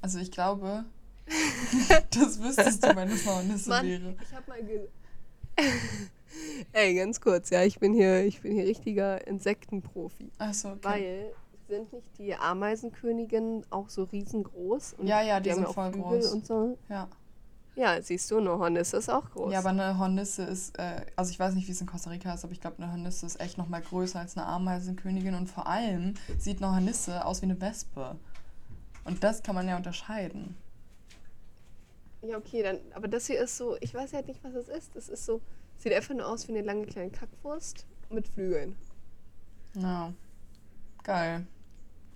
Also ich glaube, das wüsstest du, wenn es eine Hornisse Mann, wäre. ich hab mal ge Ey, ganz kurz, ja, ich bin hier, ich bin hier richtiger Insektenprofi. Achso, okay. Weil sind nicht die Ameisenköniginnen auch so riesengroß? Und Ja, ja, die sind haben auch voll Flügel groß. Und so. Ja. Ja, siehst du, eine Hornisse ist auch groß. ja, aber eine Hornisse ist, äh, also ich weiß nicht, wie es in Costa Rica ist, aber ich glaube, eine Hornisse ist echt noch mal größer als eine Ameisenkönigin und vor allem sieht eine Hornisse aus wie eine Wespe. Und das kann man ja unterscheiden. ja, okay, dann, aber das hier ist so, ich weiß halt nicht, was es ist. Das ist so, sieht einfach nur aus wie eine lange kleine Kackwurst mit Flügeln. Ja. Geil.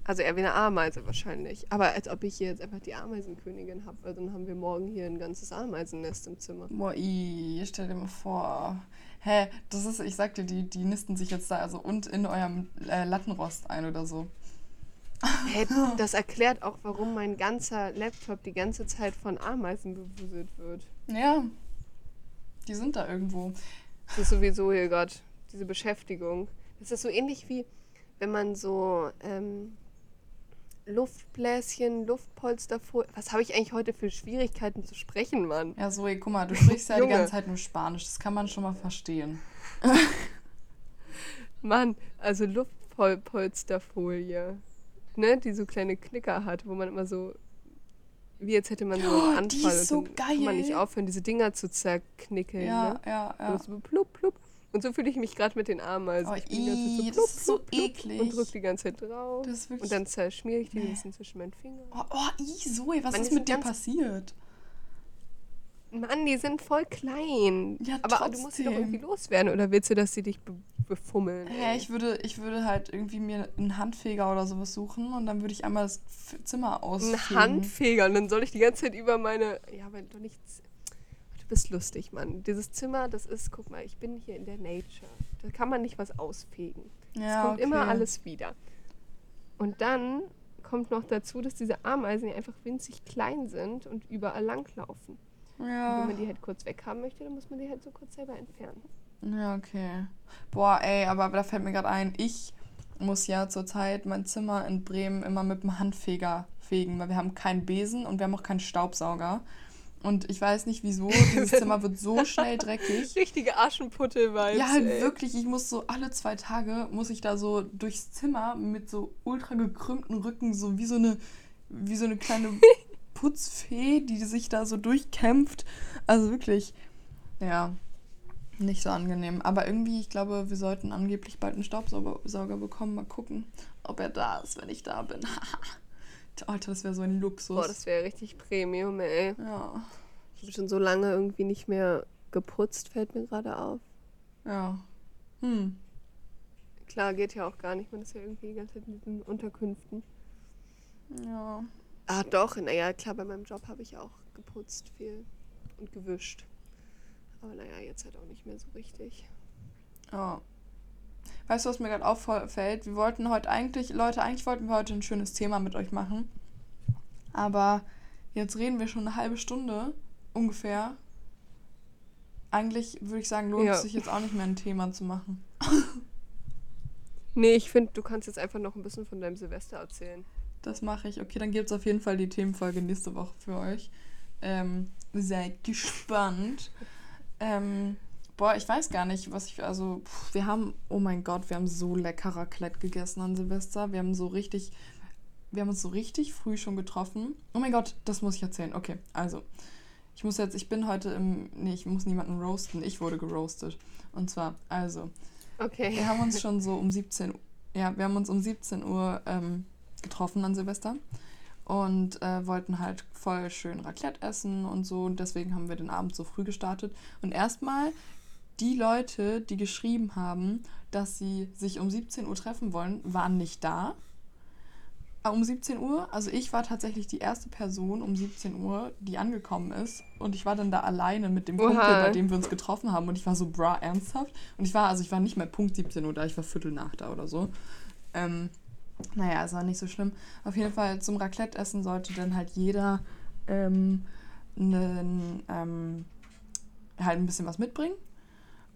Also eher wie eine Ameise wahrscheinlich. Aber als ob ich hier jetzt einfach die Ameisenkönigin habe, weil dann haben wir morgen hier ein ganzes Ameisennest im Zimmer. Boah, stell dir mal vor. Hä, das ist, ich sag dir, die, die nisten sich jetzt da also und in eurem äh, Lattenrost ein oder so. Hey, das erklärt auch, warum mein ganzer Laptop die ganze Zeit von Ameisen bewuselt wird. Ja. Die sind da irgendwo. Das ist sowieso hier gerade diese Beschäftigung. Das ist so ähnlich wie, wenn man so ähm, Luftbläschen, Luftpolsterfolie. Was habe ich eigentlich heute für Schwierigkeiten zu sprechen, Mann? Ja, Zoe, guck mal, du sprichst ja die ganze Zeit nur Spanisch. Das kann man schon mal verstehen. Mann, also Luftpolsterfolie. Ne, die so kleine Knicker hat, wo man immer so. Wie jetzt hätte man so Oh, einen die Anfall ist so und dann kann man nicht geil. aufhören, diese Dinger zu zerknickeln. Ja, Ne? ja, Ja. ja. So plupp, plupp. Und so fühle ich mich gerade mit den Ameisen. Oh, ich bin ih, Zeit so das ist so eklig. Und drück die ganze Zeit drauf. Und dann zerschmiere ich die Nee. ein bisschen zwischen meinen Fingern. oh, oh, i, Zoe, was Man ist mit dir passiert? Mann, die sind voll klein. Ja, Aber du musst sie doch trotzdem. irgendwie loswerden. Oder willst du, dass sie dich be befummeln? Ja, ich würde, ich würde halt irgendwie mir einen Handfeger oder sowas suchen und dann würde ich einmal das Zimmer ausfegen. Ein Handfeger und dann soll ich die ganze Zeit über meine. Ja, aber doch nichts. Bist lustig, Mann. Dieses Zimmer, das ist, guck mal, ich bin hier in der Nature. Da kann man nicht was ausfegen. Es Ja, kommt immer okay. alles wieder. Und dann kommt noch dazu, dass diese Ameisen ja einfach winzig klein sind und überall langlaufen. Und Ja. wenn man die halt kurz weghaben möchte, dann muss man die halt so kurz selber entfernen. Ja, okay. Boah, ey, aber da fällt mir gerade ein, ich muss ja zurzeit mein Zimmer in Bremen immer mit dem Handfeger fegen, weil wir haben keinen Besen und wir haben auch keinen Staubsauger. Und ich weiß nicht wieso, dieses Zimmer wird so schnell dreckig. Richtige Aschenputtel-Vibes. Ja, halt ey. wirklich. Ich muss so alle zwei Tage muss ich da so durchs Zimmer mit so ultra gekrümmten Rücken, so wie so eine, wie so eine kleine Putzfee, die sich da so durchkämpft. Also wirklich, ja, nicht so angenehm. Aber irgendwie, ich glaube, wir sollten angeblich bald einen Staubsauger bekommen. Mal gucken, ob er da ist, wenn ich da bin. Alter, das wäre so ein Luxus. Boah, das wäre richtig Premium, ey. ja, Ich habe schon so lange irgendwie nicht mehr geputzt, fällt mir gerade auf. ja. Hm. Klar, geht ja auch gar nicht. Man ist ja irgendwie die ganze Zeit in diesen Unterkünften. Ja. Ah, doch. Naja, klar, bei meinem Job habe ich auch geputzt viel und gewischt. Aber naja, jetzt halt auch nicht mehr so richtig. Ja. Weißt du, was mir gerade auffällt? Wir wollten heute eigentlich, Leute, eigentlich wollten wir heute ein schönes Thema mit euch machen. Aber jetzt reden wir schon eine halbe Stunde ungefähr. Eigentlich würde ich sagen, lohnt Ja. es sich jetzt auch nicht mehr ein Thema zu machen. Nee, ich finde, du kannst jetzt einfach noch ein bisschen von deinem Silvester erzählen. Das mache ich. Okay, dann gibt es auf jeden Fall die Themenfolge nächste Woche für euch. Ähm, seid gespannt. Ähm, boah, ich weiß gar nicht, was ich. Also, pff, wir haben, oh mein Gott, wir haben so lecker Raclette gegessen an Silvester. Wir haben so richtig. Wir haben uns so richtig früh schon getroffen. Oh mein Gott, das muss ich erzählen. Okay, also. Ich muss jetzt, ich bin heute im. Nee, ich muss niemanden roasten. Ich wurde geroastet. Und zwar, also. Okay. Wir haben uns schon so um 17 Uhr, ja, wir haben uns um 17 Uhr ähm, getroffen an Silvester und äh, wollten halt voll schön Raclette essen und so und deswegen haben wir den Abend so früh gestartet. Und erstmal die Leute, die geschrieben haben, dass sie sich um 17 Uhr treffen wollen, waren nicht da. Äh, Um 17 Uhr, also ich war tatsächlich die erste Person um 17 Uhr, die angekommen ist. Und ich war dann da alleine mit dem Kumpel, Oha. bei dem wir uns getroffen haben. Und ich war so, bra, ernsthaft? Und ich war, also ich war nicht mehr Punkt 17 Uhr da, ich war Viertel nach da oder so. Ähm, naja, es war nicht so schlimm. Auf jeden Fall zum Raclette-Essen sollte dann halt jeder ähm, nen, ähm, halt ein bisschen was mitbringen.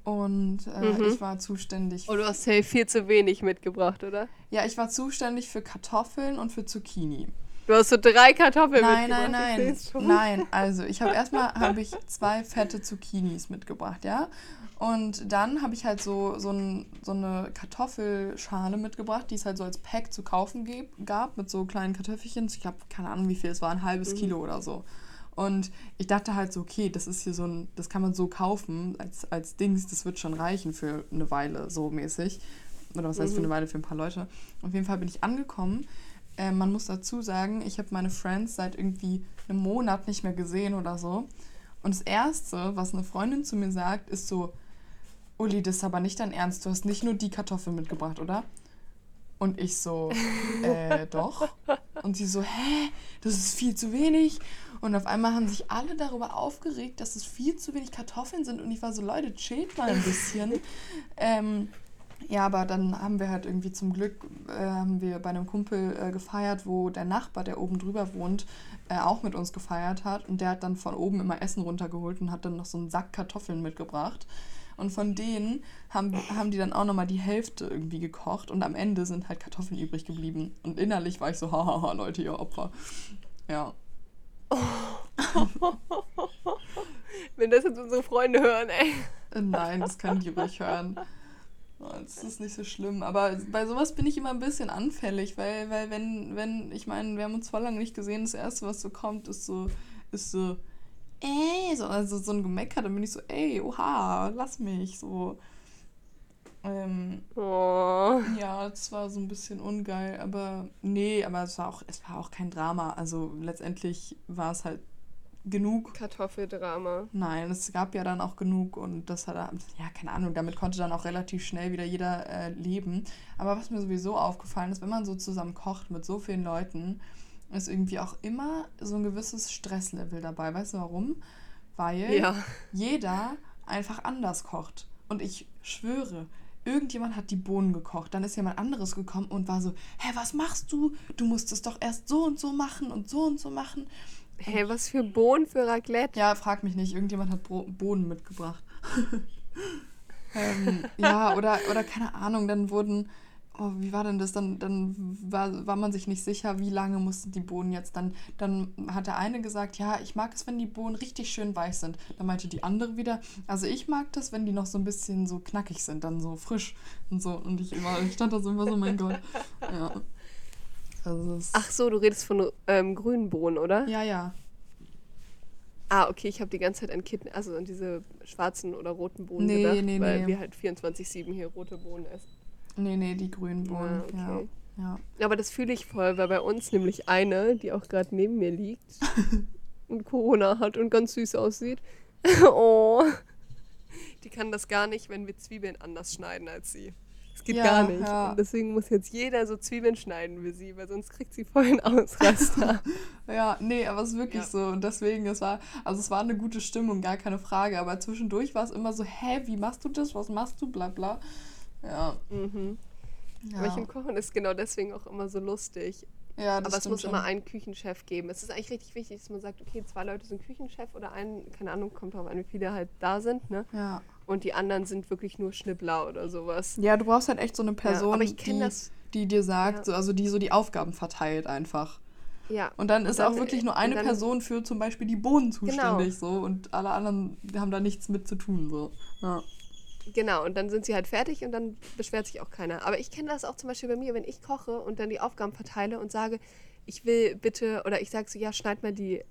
Und äh, Mhm. ich war zuständig. Oh, du hast safe viel zu wenig mitgebracht, oder? Ja, ich war zuständig für Kartoffeln und für Zucchini. Du hast so drei Kartoffeln Nein, mitgebracht. nein, nein. schon. Nein, also ich habe erstmal habe ich zwei fette Zucchinis mitgebracht, ja. Und dann habe ich halt so, so, ein, so eine Kartoffelschale mitgebracht, die es halt so als Pack zu kaufen gab, mit so kleinen Kartoffelchen. Ich glaube, keine Ahnung, wie viel es war, ein halbes Mhm. Kilo oder so. Und ich dachte halt so, okay, das ist hier so ein, das kann man so kaufen als, als Dings, das wird schon reichen für eine Weile, so mäßig. Oder was heißt für Mhm. eine Weile, für ein paar Leute. Auf jeden Fall bin ich angekommen. Äh, man muss dazu sagen, ich habe meine Friends seit irgendwie einem Monat nicht mehr gesehen oder so. Und das Erste, was eine Freundin zu mir sagt, ist so, Uli, das ist aber nicht dein Ernst, du hast nicht nur die Kartoffeln mitgebracht, oder? Und ich so, äh, doch. Und sie so, hä, das ist viel zu wenig. Und auf einmal haben sich alle darüber aufgeregt, dass es viel zu wenig Kartoffeln sind. Und ich war so, Leute, chillt mal ein bisschen. ähm, ja, aber dann haben wir halt irgendwie zum Glück, äh, haben wir bei einem Kumpel äh, gefeiert, wo der Nachbar, der oben drüber wohnt, äh, auch mit uns gefeiert hat. Und der hat dann von oben immer Essen runtergeholt und hat dann noch so einen Sack Kartoffeln mitgebracht. Und von denen haben, haben die dann auch nochmal die Hälfte irgendwie gekocht und am Ende sind halt Kartoffeln übrig geblieben. Und innerlich war ich so, hahaha, Leute, ihr Opfer. Ja. Wenn das jetzt unsere Freunde hören, ey. Nein, das können die ruhig hören. Oh, Das ist nicht so schlimm. Aber bei sowas bin ich immer ein bisschen anfällig, weil, weil wenn, wenn, ich meine, wir haben uns voll lange nicht gesehen, das Erste, was so kommt, ist so, ist so, ey, so, also so ein Gemecker, dann bin ich so, ey, oha, lass mich, so. Ähm, Oh. ja, das war so ein bisschen ungeil, aber nee, aber es war auch, es war auch kein Drama. Also letztendlich war es halt genug. Kartoffeldrama. Nein, es gab ja dann auch genug und das hat, ja, keine Ahnung, damit konnte dann auch relativ schnell wieder jeder äh, leben. Aber was mir sowieso aufgefallen ist, wenn man so zusammen kocht mit so vielen Leuten, ist irgendwie auch immer so ein gewisses Stresslevel dabei. Weißt du warum? Weil Ja. jeder einfach anders kocht. Und ich schwöre, irgendjemand hat die Bohnen gekocht. Dann ist jemand anderes gekommen und war so, hä, was machst du? Du musst es doch erst so und so machen und so und so machen. Hey, was für Bohnen für Raclette? Ja, frag mich nicht. Irgendjemand hat Bro Bohnen mitgebracht. ähm, ja, oder, oder keine Ahnung, dann wurden. Oh, wie war denn das? Dann, dann war, war man sich nicht sicher, wie lange mussten die Bohnen jetzt. Dann, dann hat der eine gesagt, ja, ich mag es, wenn die Bohnen richtig schön weich sind. Dann meinte die andere wieder, also ich mag das, wenn die noch so ein bisschen so knackig sind, dann so frisch und so. Und ich immer, ich stand da so immer so, mein Gott. Ja. Also Ach so, du redest von ähm, grünen Bohnen, oder? ja, ja. Ah, okay, ich habe die ganze Zeit an Kitten, also an diese schwarzen oder roten Bohnen Nee, gedacht, nee, weil nee. wir halt 24-7 hier rote Bohnen essen. Nee, nee, die grünen Bohnen. Ah, okay. Ja, Aber das fühle ich voll, weil bei uns nämlich eine, die auch gerade neben mir liegt und Corona hat und ganz süß aussieht. oh. Die kann das gar nicht, wenn wir Zwiebeln anders schneiden als sie. Das geht Ja, gar nicht. ja. Und deswegen muss jetzt jeder so Zwiebeln schneiden wie sie, weil sonst kriegt sie voll einen Ausraster. ja. Ja, nee, aber es ist wirklich Ja. so. Und deswegen, es war, also es war eine gute Stimmung, gar keine Frage. Aber zwischendurch war es immer so, hä, wie machst du das? Was machst du? Bla bla. Ja. mhm. ja. Aber ich im Kochen ist genau deswegen auch immer so lustig. ja, das Aber es muss schon. immer einen Küchenchef geben. Es ist eigentlich richtig wichtig, dass man sagt, okay, zwei Leute sind Küchenchef oder ein, keine Ahnung, kommt drauf an, wie viele halt da sind, ne? Ja. Und die anderen sind wirklich nur Schnippler oder sowas. ja, du brauchst halt echt so eine Person, kenn die, das- die dir sagt, Ja. so, also die so die Aufgaben verteilt einfach. Ja. Und dann ist dann, auch wirklich äh, nur und eine Person für zum Beispiel die Bohnen zuständig Genau. so und alle anderen haben da nichts mit zu tun. So. Ja. Genau, und dann sind sie halt fertig und dann beschwert sich auch keiner. Aber ich kenne das auch zum Beispiel bei mir, wenn ich koche und dann die Aufgaben verteile und sage, ich will bitte, oder ich sage so, ja, schneid mal die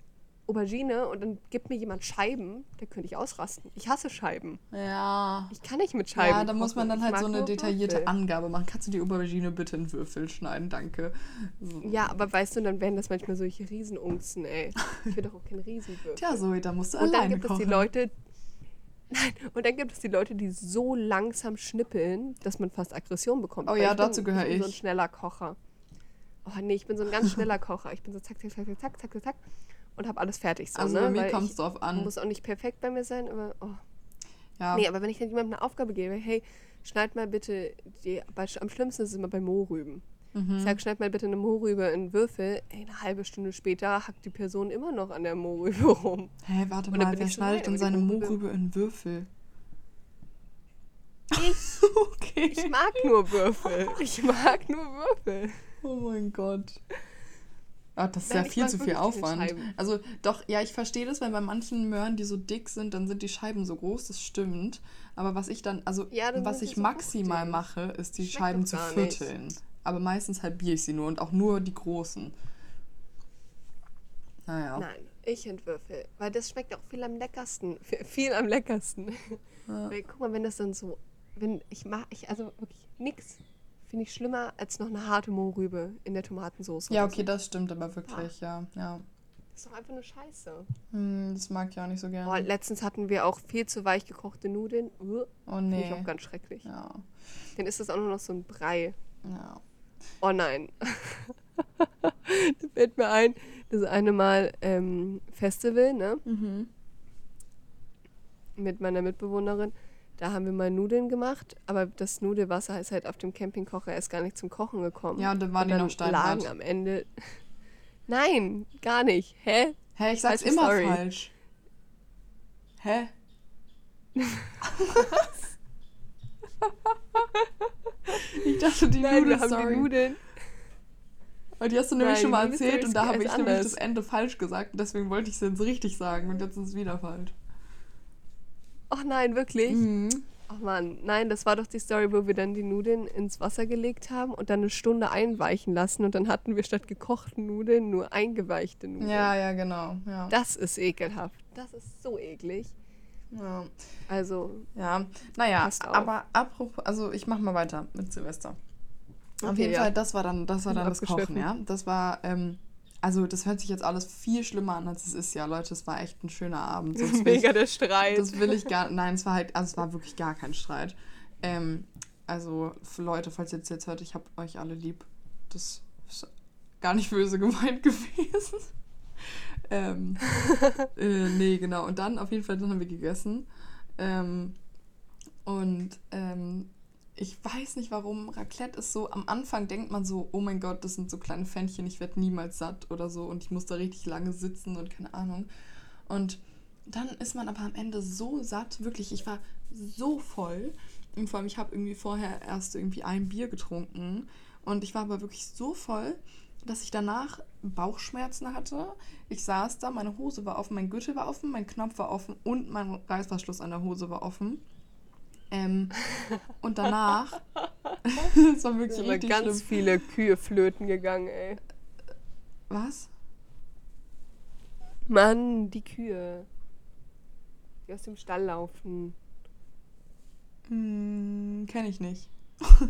Aubergine und dann gibt mir jemand Scheiben, da könnte ich ausrasten. Ich hasse Scheiben. ja. Ich kann nicht mit Scheiben. Ja, da muss man kochen. dann halt so eine detaillierte Würfel. Angabe machen. Kannst du die Aubergine bitte in Würfel schneiden? Danke. So. Ja, aber weißt du, dann werden das manchmal solche Riesenunzen, ey. Ich will doch auch kein Riesenwürfel. Tja, Zoe, da musst du und dann alleine gibt kochen. es die Leute. Nein, und dann gibt es die Leute, die so langsam schnippeln, dass man fast Aggression bekommt. Oh ja, ich dazu gehöre Ich bin so ein ich. schneller Kocher. Oh nee, ich bin so ein ganz schneller Kocher. Ich bin so zack, zack, zack, zack, zack, zack, zack, und habe alles fertig. So, Also ne? bei mir kommt es ich drauf an. Muss auch nicht perfekt bei mir sein, aber oh. Ja. Nee, aber wenn ich dann jemandem eine Aufgabe gebe, hey, schneid mal bitte die, bei, am schlimmsten ist es immer bei Mohrrüben. Mhm. Ich sag, schneid mal bitte eine Mohrrübe in Würfel. Ey, eine halbe Stunde später hackt die Person immer noch an der Mohrrübe rum. Hä, warte Und dann mal, wer schneidet denn seine Mohrrübe- in Würfel? Ich, okay. ich mag nur Würfel. Ich mag nur Würfel. Oh mein Gott. Ah, das ist Nein, ja viel zu viel Aufwand. Also doch, ja, ich verstehe das, weil bei manchen Möhren, die so dick sind, dann sind die Scheiben so groß, das stimmt. Aber was ich dann, also Ja, was ich so maximal mache, ist die Schmeckt Scheiben zu gar nicht. Aber meistens halbiere ich sie nur und auch nur die großen. Naja. Nein, ich entwürfel. Weil das schmeckt auch viel am leckersten. Viel am leckersten. Ja. Weil, guck mal, wenn das dann so. Wenn ich mag, ich, also wirklich nix finde ich schlimmer als noch eine harte Mohrrübe in der Tomatensauce. Ja, okay, So. das stimmt aber wirklich, ja. ja. Das ist doch einfach nur Scheiße. Hm, das mag ich auch nicht so gerne. letztens hatten wir auch viel zu weich gekochte Nudeln. Uh, Oh Finde ich nee. auch ganz schrecklich. Ja, Dann ist das auch nur noch so ein Brei. ja. Oh nein. da fällt mir ein, das eine Mal ähm, Festival, ne? Mhm. Mit meiner Mitbewohnerin. Da haben wir mal Nudeln gemacht, aber das Nudelwasser ist halt auf dem Campingkocher erst gar nicht zum Kochen gekommen. Ja, und dann waren die dann noch steinhart. lagen am Ende. Nein, gar nicht. Hä? Hä, ich sag's immer Story. falsch. Hä? ich dachte, die Nein, Nudeln, haben sorry. die Nudeln. Und die hast du nämlich Nein, schon mal erzählt und da habe ich nämlich das Ende falsch gesagt und deswegen wollte ich es jetzt richtig sagen und jetzt ist es wieder falsch. Ach nein, wirklich? Mhm. Ach man, nein, das war doch die Story, wo wir dann die Nudeln ins Wasser gelegt haben und dann eine Stunde einweichen lassen und dann hatten wir statt gekochten Nudeln nur eingeweichte Nudeln. Ja, ja, genau. Ja. Das ist ekelhaft. Das ist so eklig. Ja. Also, Ja, naja, auf. aber apropos, also ich mach mal weiter mit Silvester. Auf Okay, jeden ja. Fall, das war dann, das war dann das Kochen, ja. Das war ähm, also das hört sich jetzt alles viel schlimmer an, als es ist. Ja, Leute, es war echt ein schöner Abend. So, Mega der Streit. Das will ich gar, nein, es war halt, also es war wirklich gar kein Streit. Ähm, also Leute, falls ihr jetzt, jetzt hört, ich habe euch alle lieb. Das ist gar nicht böse gemeint gewesen. Ähm, äh, nee, genau. Und dann auf jeden Fall, dann haben wir gegessen. Ähm, und ähm, ich weiß nicht warum, Raclette ist so, am Anfang denkt man so, oh mein Gott, das sind so kleine Pfännchen, ich werde niemals satt oder so und ich muss da richtig lange sitzen und keine Ahnung. Und dann ist man aber am Ende so satt, wirklich, ich war so voll. Und vor allem, ich habe irgendwie vorher erst irgendwie ein Bier getrunken und ich war aber wirklich so voll, dass ich danach Bauchschmerzen hatte. Ich saß da, meine Hose war offen, mein Gürtel war offen, mein Knopf war offen und mein Reißverschluss an der Hose war offen. Ähm, und danach, es war wirklich sind richtig ganz schlimm. viele Kühe flöten gegangen, ey. Was? Mann, die Kühe. Die aus dem Stall laufen. Hm, kenn ich nicht.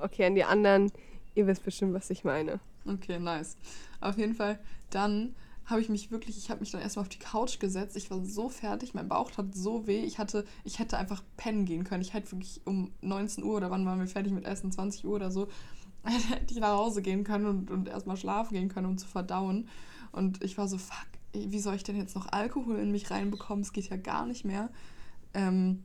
okay, an die anderen, ihr wisst bestimmt, was ich meine. Okay, nice. Auf jeden Fall, dann habe ich mich wirklich, ich habe mich dann erstmal auf die Couch gesetzt. Ich war so fertig, mein Bauch tat so weh. Ich hatte, ich hätte einfach pennen gehen können. Ich hätte wirklich um 19 Uhr oder wann waren wir fertig mit Essen, 20 Uhr oder so, hätte ich nach Hause gehen können und, und erstmal schlafen gehen können, um zu verdauen. Und ich war so, fuck, wie soll ich denn jetzt noch Alkohol in mich reinbekommen? Es geht ja gar nicht mehr. Ähm,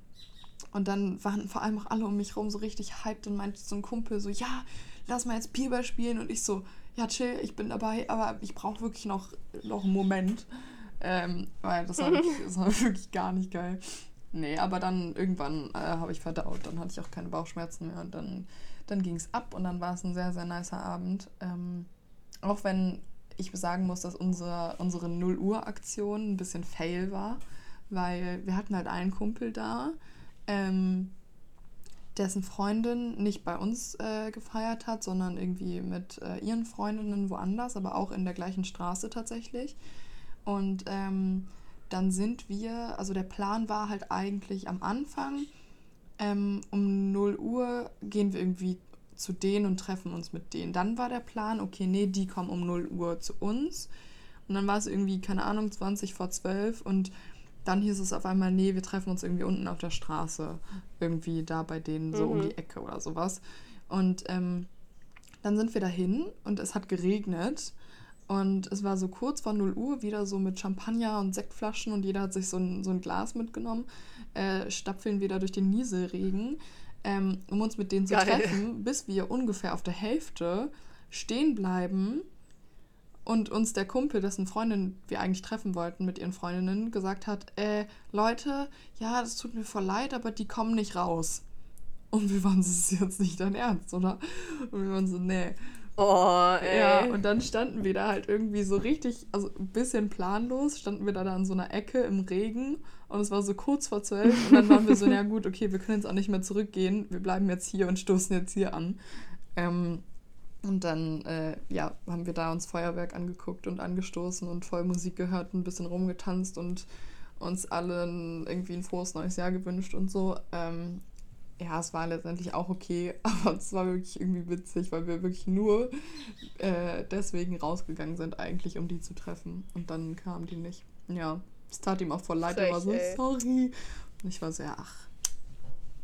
und dann waren vor allem auch alle um mich rum so richtig hyped und meinte so ein Kumpel so, ja, lass mal jetzt Bieber spielen. Und ich so, ja, chill, ich bin dabei, aber ich brauche wirklich noch, noch einen Moment. Ähm, weil das war, wirklich, das war wirklich gar nicht geil. Nee, aber dann irgendwann äh, habe ich verdaut. Dann hatte ich auch keine Bauchschmerzen mehr und dann, dann ging es ab und dann war es ein sehr, sehr nicer Abend. Ähm, auch wenn ich sagen muss, dass unsere, unsere 0 Uhr Aktion ein bisschen fail war, weil wir hatten halt einen Kumpel da, ähm, dessen Freundin nicht bei uns äh, gefeiert hat, sondern irgendwie mit äh, ihren Freundinnen woanders, aber auch in der gleichen Straße tatsächlich. Und ähm, dann sind wir, also der Plan war halt eigentlich am Anfang, ähm, um 0 Uhr gehen wir irgendwie zu denen und treffen uns mit denen. Dann war der Plan, okay, nee, die kommen um 0 Uhr zu uns. Und dann war es irgendwie, keine Ahnung, 20 vor 12 und dann hieß es auf einmal, nee, wir treffen uns irgendwie unten auf der Straße. Irgendwie da bei denen so mhm. um die Ecke oder sowas. Und ähm, dann sind wir dahin und es hat geregnet. Und es war so kurz vor 0 Uhr wieder so mit Champagner und Sektflaschen und jeder hat sich so ein, so ein Glas mitgenommen. Äh, stapfeln wir da durch den Nieselregen, ähm, um uns mit denen zu Geil. treffen, bis wir ungefähr auf der Hälfte stehen bleiben und uns der Kumpel, dessen Freundin wir eigentlich treffen wollten mit ihren Freundinnen, gesagt hat, äh, Leute, ja, das tut mir voll leid, aber die kommen nicht raus. Und wir waren, das ist jetzt nicht dein Ernst, oder? Und wir waren so, nee. Oh, ey. Ja, und dann standen wir da halt irgendwie so richtig, also ein bisschen planlos, standen wir da, da an so einer Ecke im Regen und es war so kurz vor zwölf und dann waren wir so, ja gut, okay, wir können jetzt auch nicht mehr zurückgehen, wir bleiben jetzt hier und stoßen jetzt hier an. Ähm, und dann, äh, ja, haben wir da uns Feuerwerk angeguckt und angestoßen und voll Musik gehört, ein bisschen rumgetanzt und uns allen irgendwie ein frohes neues Jahr gewünscht und so. Ähm, ja, es war letztendlich auch okay, aber es war wirklich irgendwie witzig, weil wir wirklich nur äh, deswegen rausgegangen sind, eigentlich, um die zu treffen. Und dann kamen die nicht. Ja, es tat ihm auch voll leid, er war so, ey. sorry. Und ich war so, ja, ach,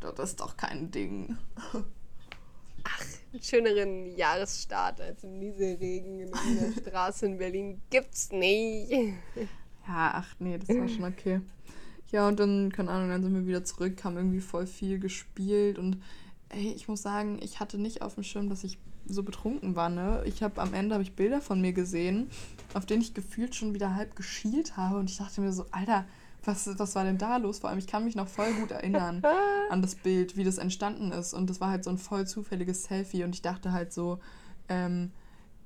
das ist doch kein Ding. Ach, schöneren Jahresstart als im Nieselregen in der Straße in Berlin gibt's nicht. Ja, ach nee, das war schon okay. Ja, und dann, keine Ahnung, dann sind wir wieder zurück, haben irgendwie voll viel gespielt und ey, ich muss sagen, ich hatte nicht auf dem Schirm, dass ich so betrunken war, ne? Ich habe am Ende habe ich Bilder von mir gesehen, auf denen ich gefühlt schon wieder halb geschielt habe und ich dachte mir so, Alter, was, was war denn da los? Vor allem, ich kann mich noch voll gut erinnern an das Bild, wie das entstanden ist. Und das war halt so ein voll zufälliges Selfie. Und ich dachte halt so, ähm,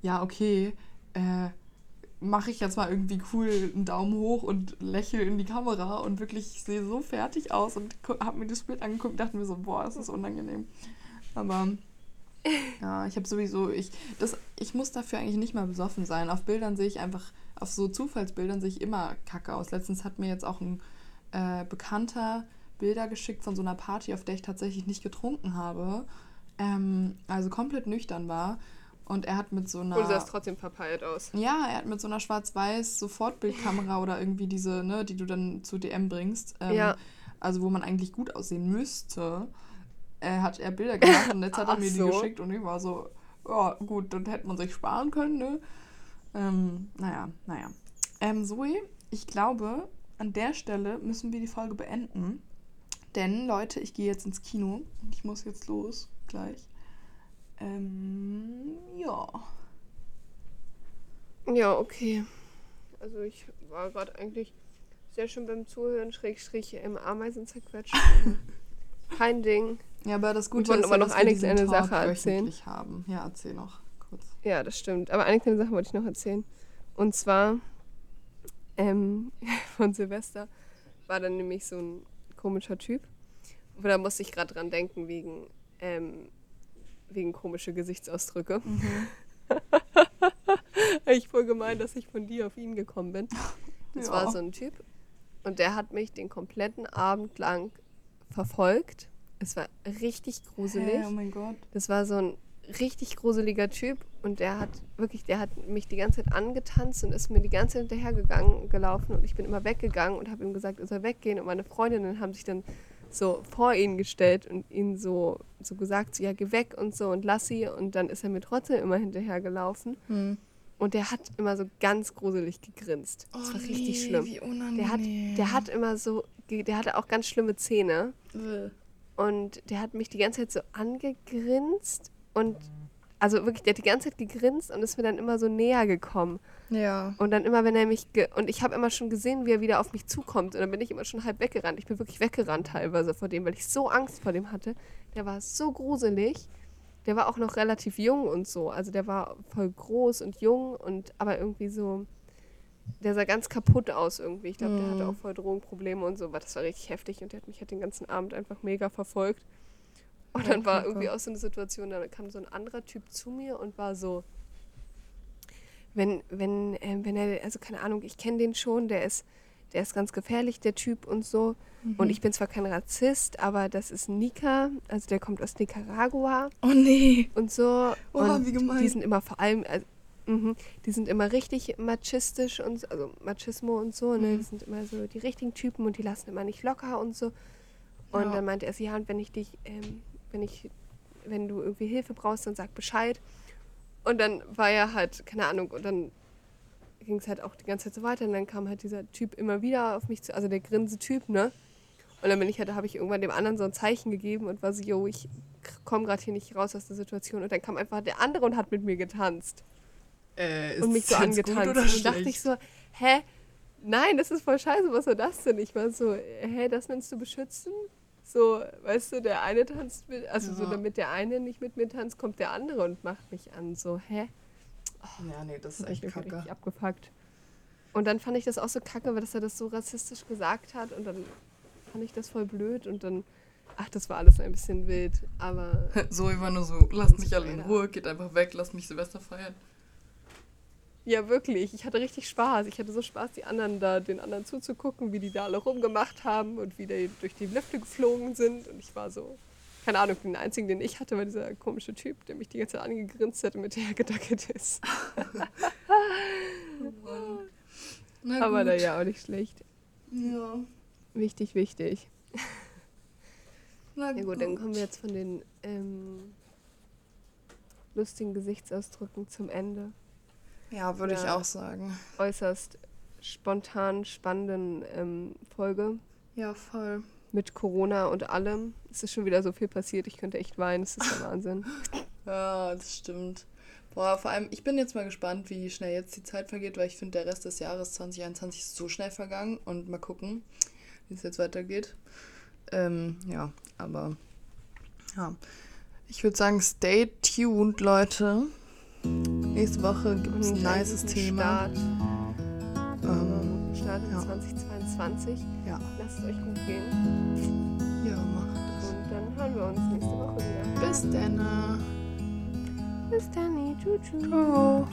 ja, okay, äh, mache ich jetzt mal irgendwie cool einen Daumen hoch und lächle in die Kamera und wirklich, ich sehe so fertig aus und habe mir das Bild angeguckt und dachte mir so, boah, das ist unangenehm. Aber ja, ich habe sowieso, ich, das, ich muss dafür eigentlich nicht mal besoffen sein. Auf Bildern sehe ich einfach auf so Zufallsbildern sehe ich immer kacke aus. Letztens hat mir jetzt auch ein äh, Bekannter Bilder geschickt von so einer Party, auf der ich tatsächlich nicht getrunken habe. Ähm, also komplett nüchtern war. Und er hat mit so einer. Und sah es trotzdem verpeilt aus. Ja, er hat mit so einer schwarz-weiß Sofortbildkamera oder irgendwie diese, ne, die du dann zu DM bringst. Ähm, Ja. Also wo man eigentlich gut aussehen müsste. Äh, hat er Bilder gemacht und jetzt hat er mir so. die geschickt und ich war so, ja gut, dann hätte man sich sparen können, ne? Ähm, naja, naja. Ähm, Zoe, ich glaube, an der Stelle müssen wir die Folge beenden. Denn, Leute, ich gehe jetzt ins Kino und ich muss jetzt los, gleich. Ähm, ja. Ja, okay. Also ich war gerade eigentlich sehr schön beim Zuhören, Schrägstrich im Ameisen zerquetscht. Kein Ding. Ja, aber das Gute ist aber noch dass wir eine kleine Talk Sache erzählen. haben. Ja, erzähl noch kurz. Ja, das stimmt. Aber eine kleine Sache wollte ich noch erzählen. Und zwar ähm, von Silvester war dann nämlich so ein komischer Typ. Aber da musste ich gerade dran denken, wegen, ähm, wegen komische Gesichtsausdrücke. ich voll gemein, dass ich von dir auf ihn gekommen bin. Das Ja. war so ein Typ. Und der hat mich den kompletten Abend lang verfolgt. Es war richtig gruselig. Hä, oh mein Gott. Das war so ein richtig gruseliger Typ und der hat wirklich, der hat mich die ganze Zeit angetanzt und ist mir die ganze Zeit hinterhergegangen, gelaufen und ich bin immer weggegangen und habe ihm gesagt, er soll weggehen und meine Freundinnen haben sich dann so vor ihn gestellt und ihn so, so gesagt, so, ja, geh weg und so und lass sie und dann ist er mir trotzdem immer hinterhergelaufen Hm. und der hat immer so ganz gruselig gegrinst. Das war richtig schlimm. Oh, Wie unangenehm. Der hat, der hat immer so, der hatte auch ganz schlimme Zähne. Äh. Und der hat mich die ganze Zeit so angegrinst und also wirklich, der hat die ganze Zeit gegrinst und ist mir dann immer so näher gekommen. Ja. Und dann immer, wenn er mich ge und ich habe immer schon gesehen, wie er wieder auf mich zukommt und dann bin ich immer schon halb weggerannt. Ich bin wirklich weggerannt teilweise vor dem, weil ich so Angst vor dem hatte. Der war so gruselig. Der war auch noch relativ jung und so. Also der war voll groß und jung und aber irgendwie so der sah ganz kaputt aus irgendwie. Ich glaube, der hatte Mhm. auch voll Drogenprobleme und so, aber das war richtig heftig und der hat mich halt den ganzen Abend einfach mega verfolgt. Und Ja, dann war irgendwie auch so eine Situation, da kam so ein anderer Typ zu mir und war so, wenn, wenn, äh, wenn er, also keine Ahnung, ich kenne den schon, der ist, der ist ganz gefährlich, der Typ und so. Mhm. Und ich bin zwar kein Rassist, aber das ist Nika, also der kommt aus Nicaragua Oh nee. und so. Oha, und wie gemein. Die sind immer vor allem, also, mhm, die sind immer richtig machistisch und so, also Machismo und so, ne? Mhm. Die sind immer so die richtigen Typen und die lassen immer nicht locker und so. Und Ja. dann meinte er ja, und wenn ich dich, ähm, wenn ich, wenn du irgendwie Hilfe brauchst, dann sag Bescheid. Und dann war er halt, keine Ahnung, und dann ging es halt auch die ganze Zeit so weiter. Und dann kam halt dieser Typ immer wieder auf mich zu, also der Grinse-Typ, ne? Und dann bin ich halt, da habe ich irgendwann dem anderen so ein Zeichen gegeben und war so, yo, ich komme gerade hier nicht raus aus der Situation. Und dann kam einfach der andere und hat mit mir getanzt Äh, und mich so angetanzt. Und dann dachte ich so, hä? Nein, das ist voll scheiße, was soll das denn? Ich war so, hä, das nennst du beschützen? So, weißt du, der eine tanzt mit, also so Ja. damit der eine nicht mit mir tanzt, kommt der andere und macht mich an. So, hä? Ja, nee, das ist echt kacke. richtig abgefuckt. Und dann fand ich das auch so kacke, weil dass er das so rassistisch gesagt hat und dann fand ich das voll blöd und dann, ach, das war alles ein bisschen wild, aber Zoe war nur so, lasst mich alle in Ruhe, geht einfach weg, lasst mich Silvester feiern. Ja, wirklich, ich hatte richtig Spaß. Ich hatte so Spaß, die anderen da, den anderen zuzugucken, wie die da alle rumgemacht haben und wie die durch die Lüfte geflogen sind und ich war so, keine Ahnung, den einzigen, den ich hatte, war dieser komische Typ, der mich die ganze Zeit angegrinst hat und mit der gedackelt ist. Na aber gut. naja, auch nicht schlecht. Ja. Wichtig, wichtig. Na Ja gut, dann kommen wir jetzt von den ähm, lustigen Gesichtsausdrücken zum Ende. Ja, würde ich auch sagen. Äußerst spontan spannenden ähm, Folge Ja, voll. mit Corona und allem. Es ist schon wieder so viel passiert, ich könnte echt weinen, es ist der Wahnsinn. Ja, das stimmt. Boah, vor allem, ich bin jetzt mal gespannt, wie schnell jetzt die Zeit vergeht, weil ich finde, der Rest des Jahres 2021 ist so schnell vergangen und mal gucken, wie es jetzt weitergeht. Ähm, ja, aber ja. Ich würde sagen, stay tuned, Leute. Nächste Woche gibt es ein einen nices guten Thema. Start, Ähm, Start in ja. 2022. ja. Lasst es euch gut gehen ja, macht und dann hören wir uns nächste Woche wieder. Bis dann. Bis dann, tschüss. Ciao.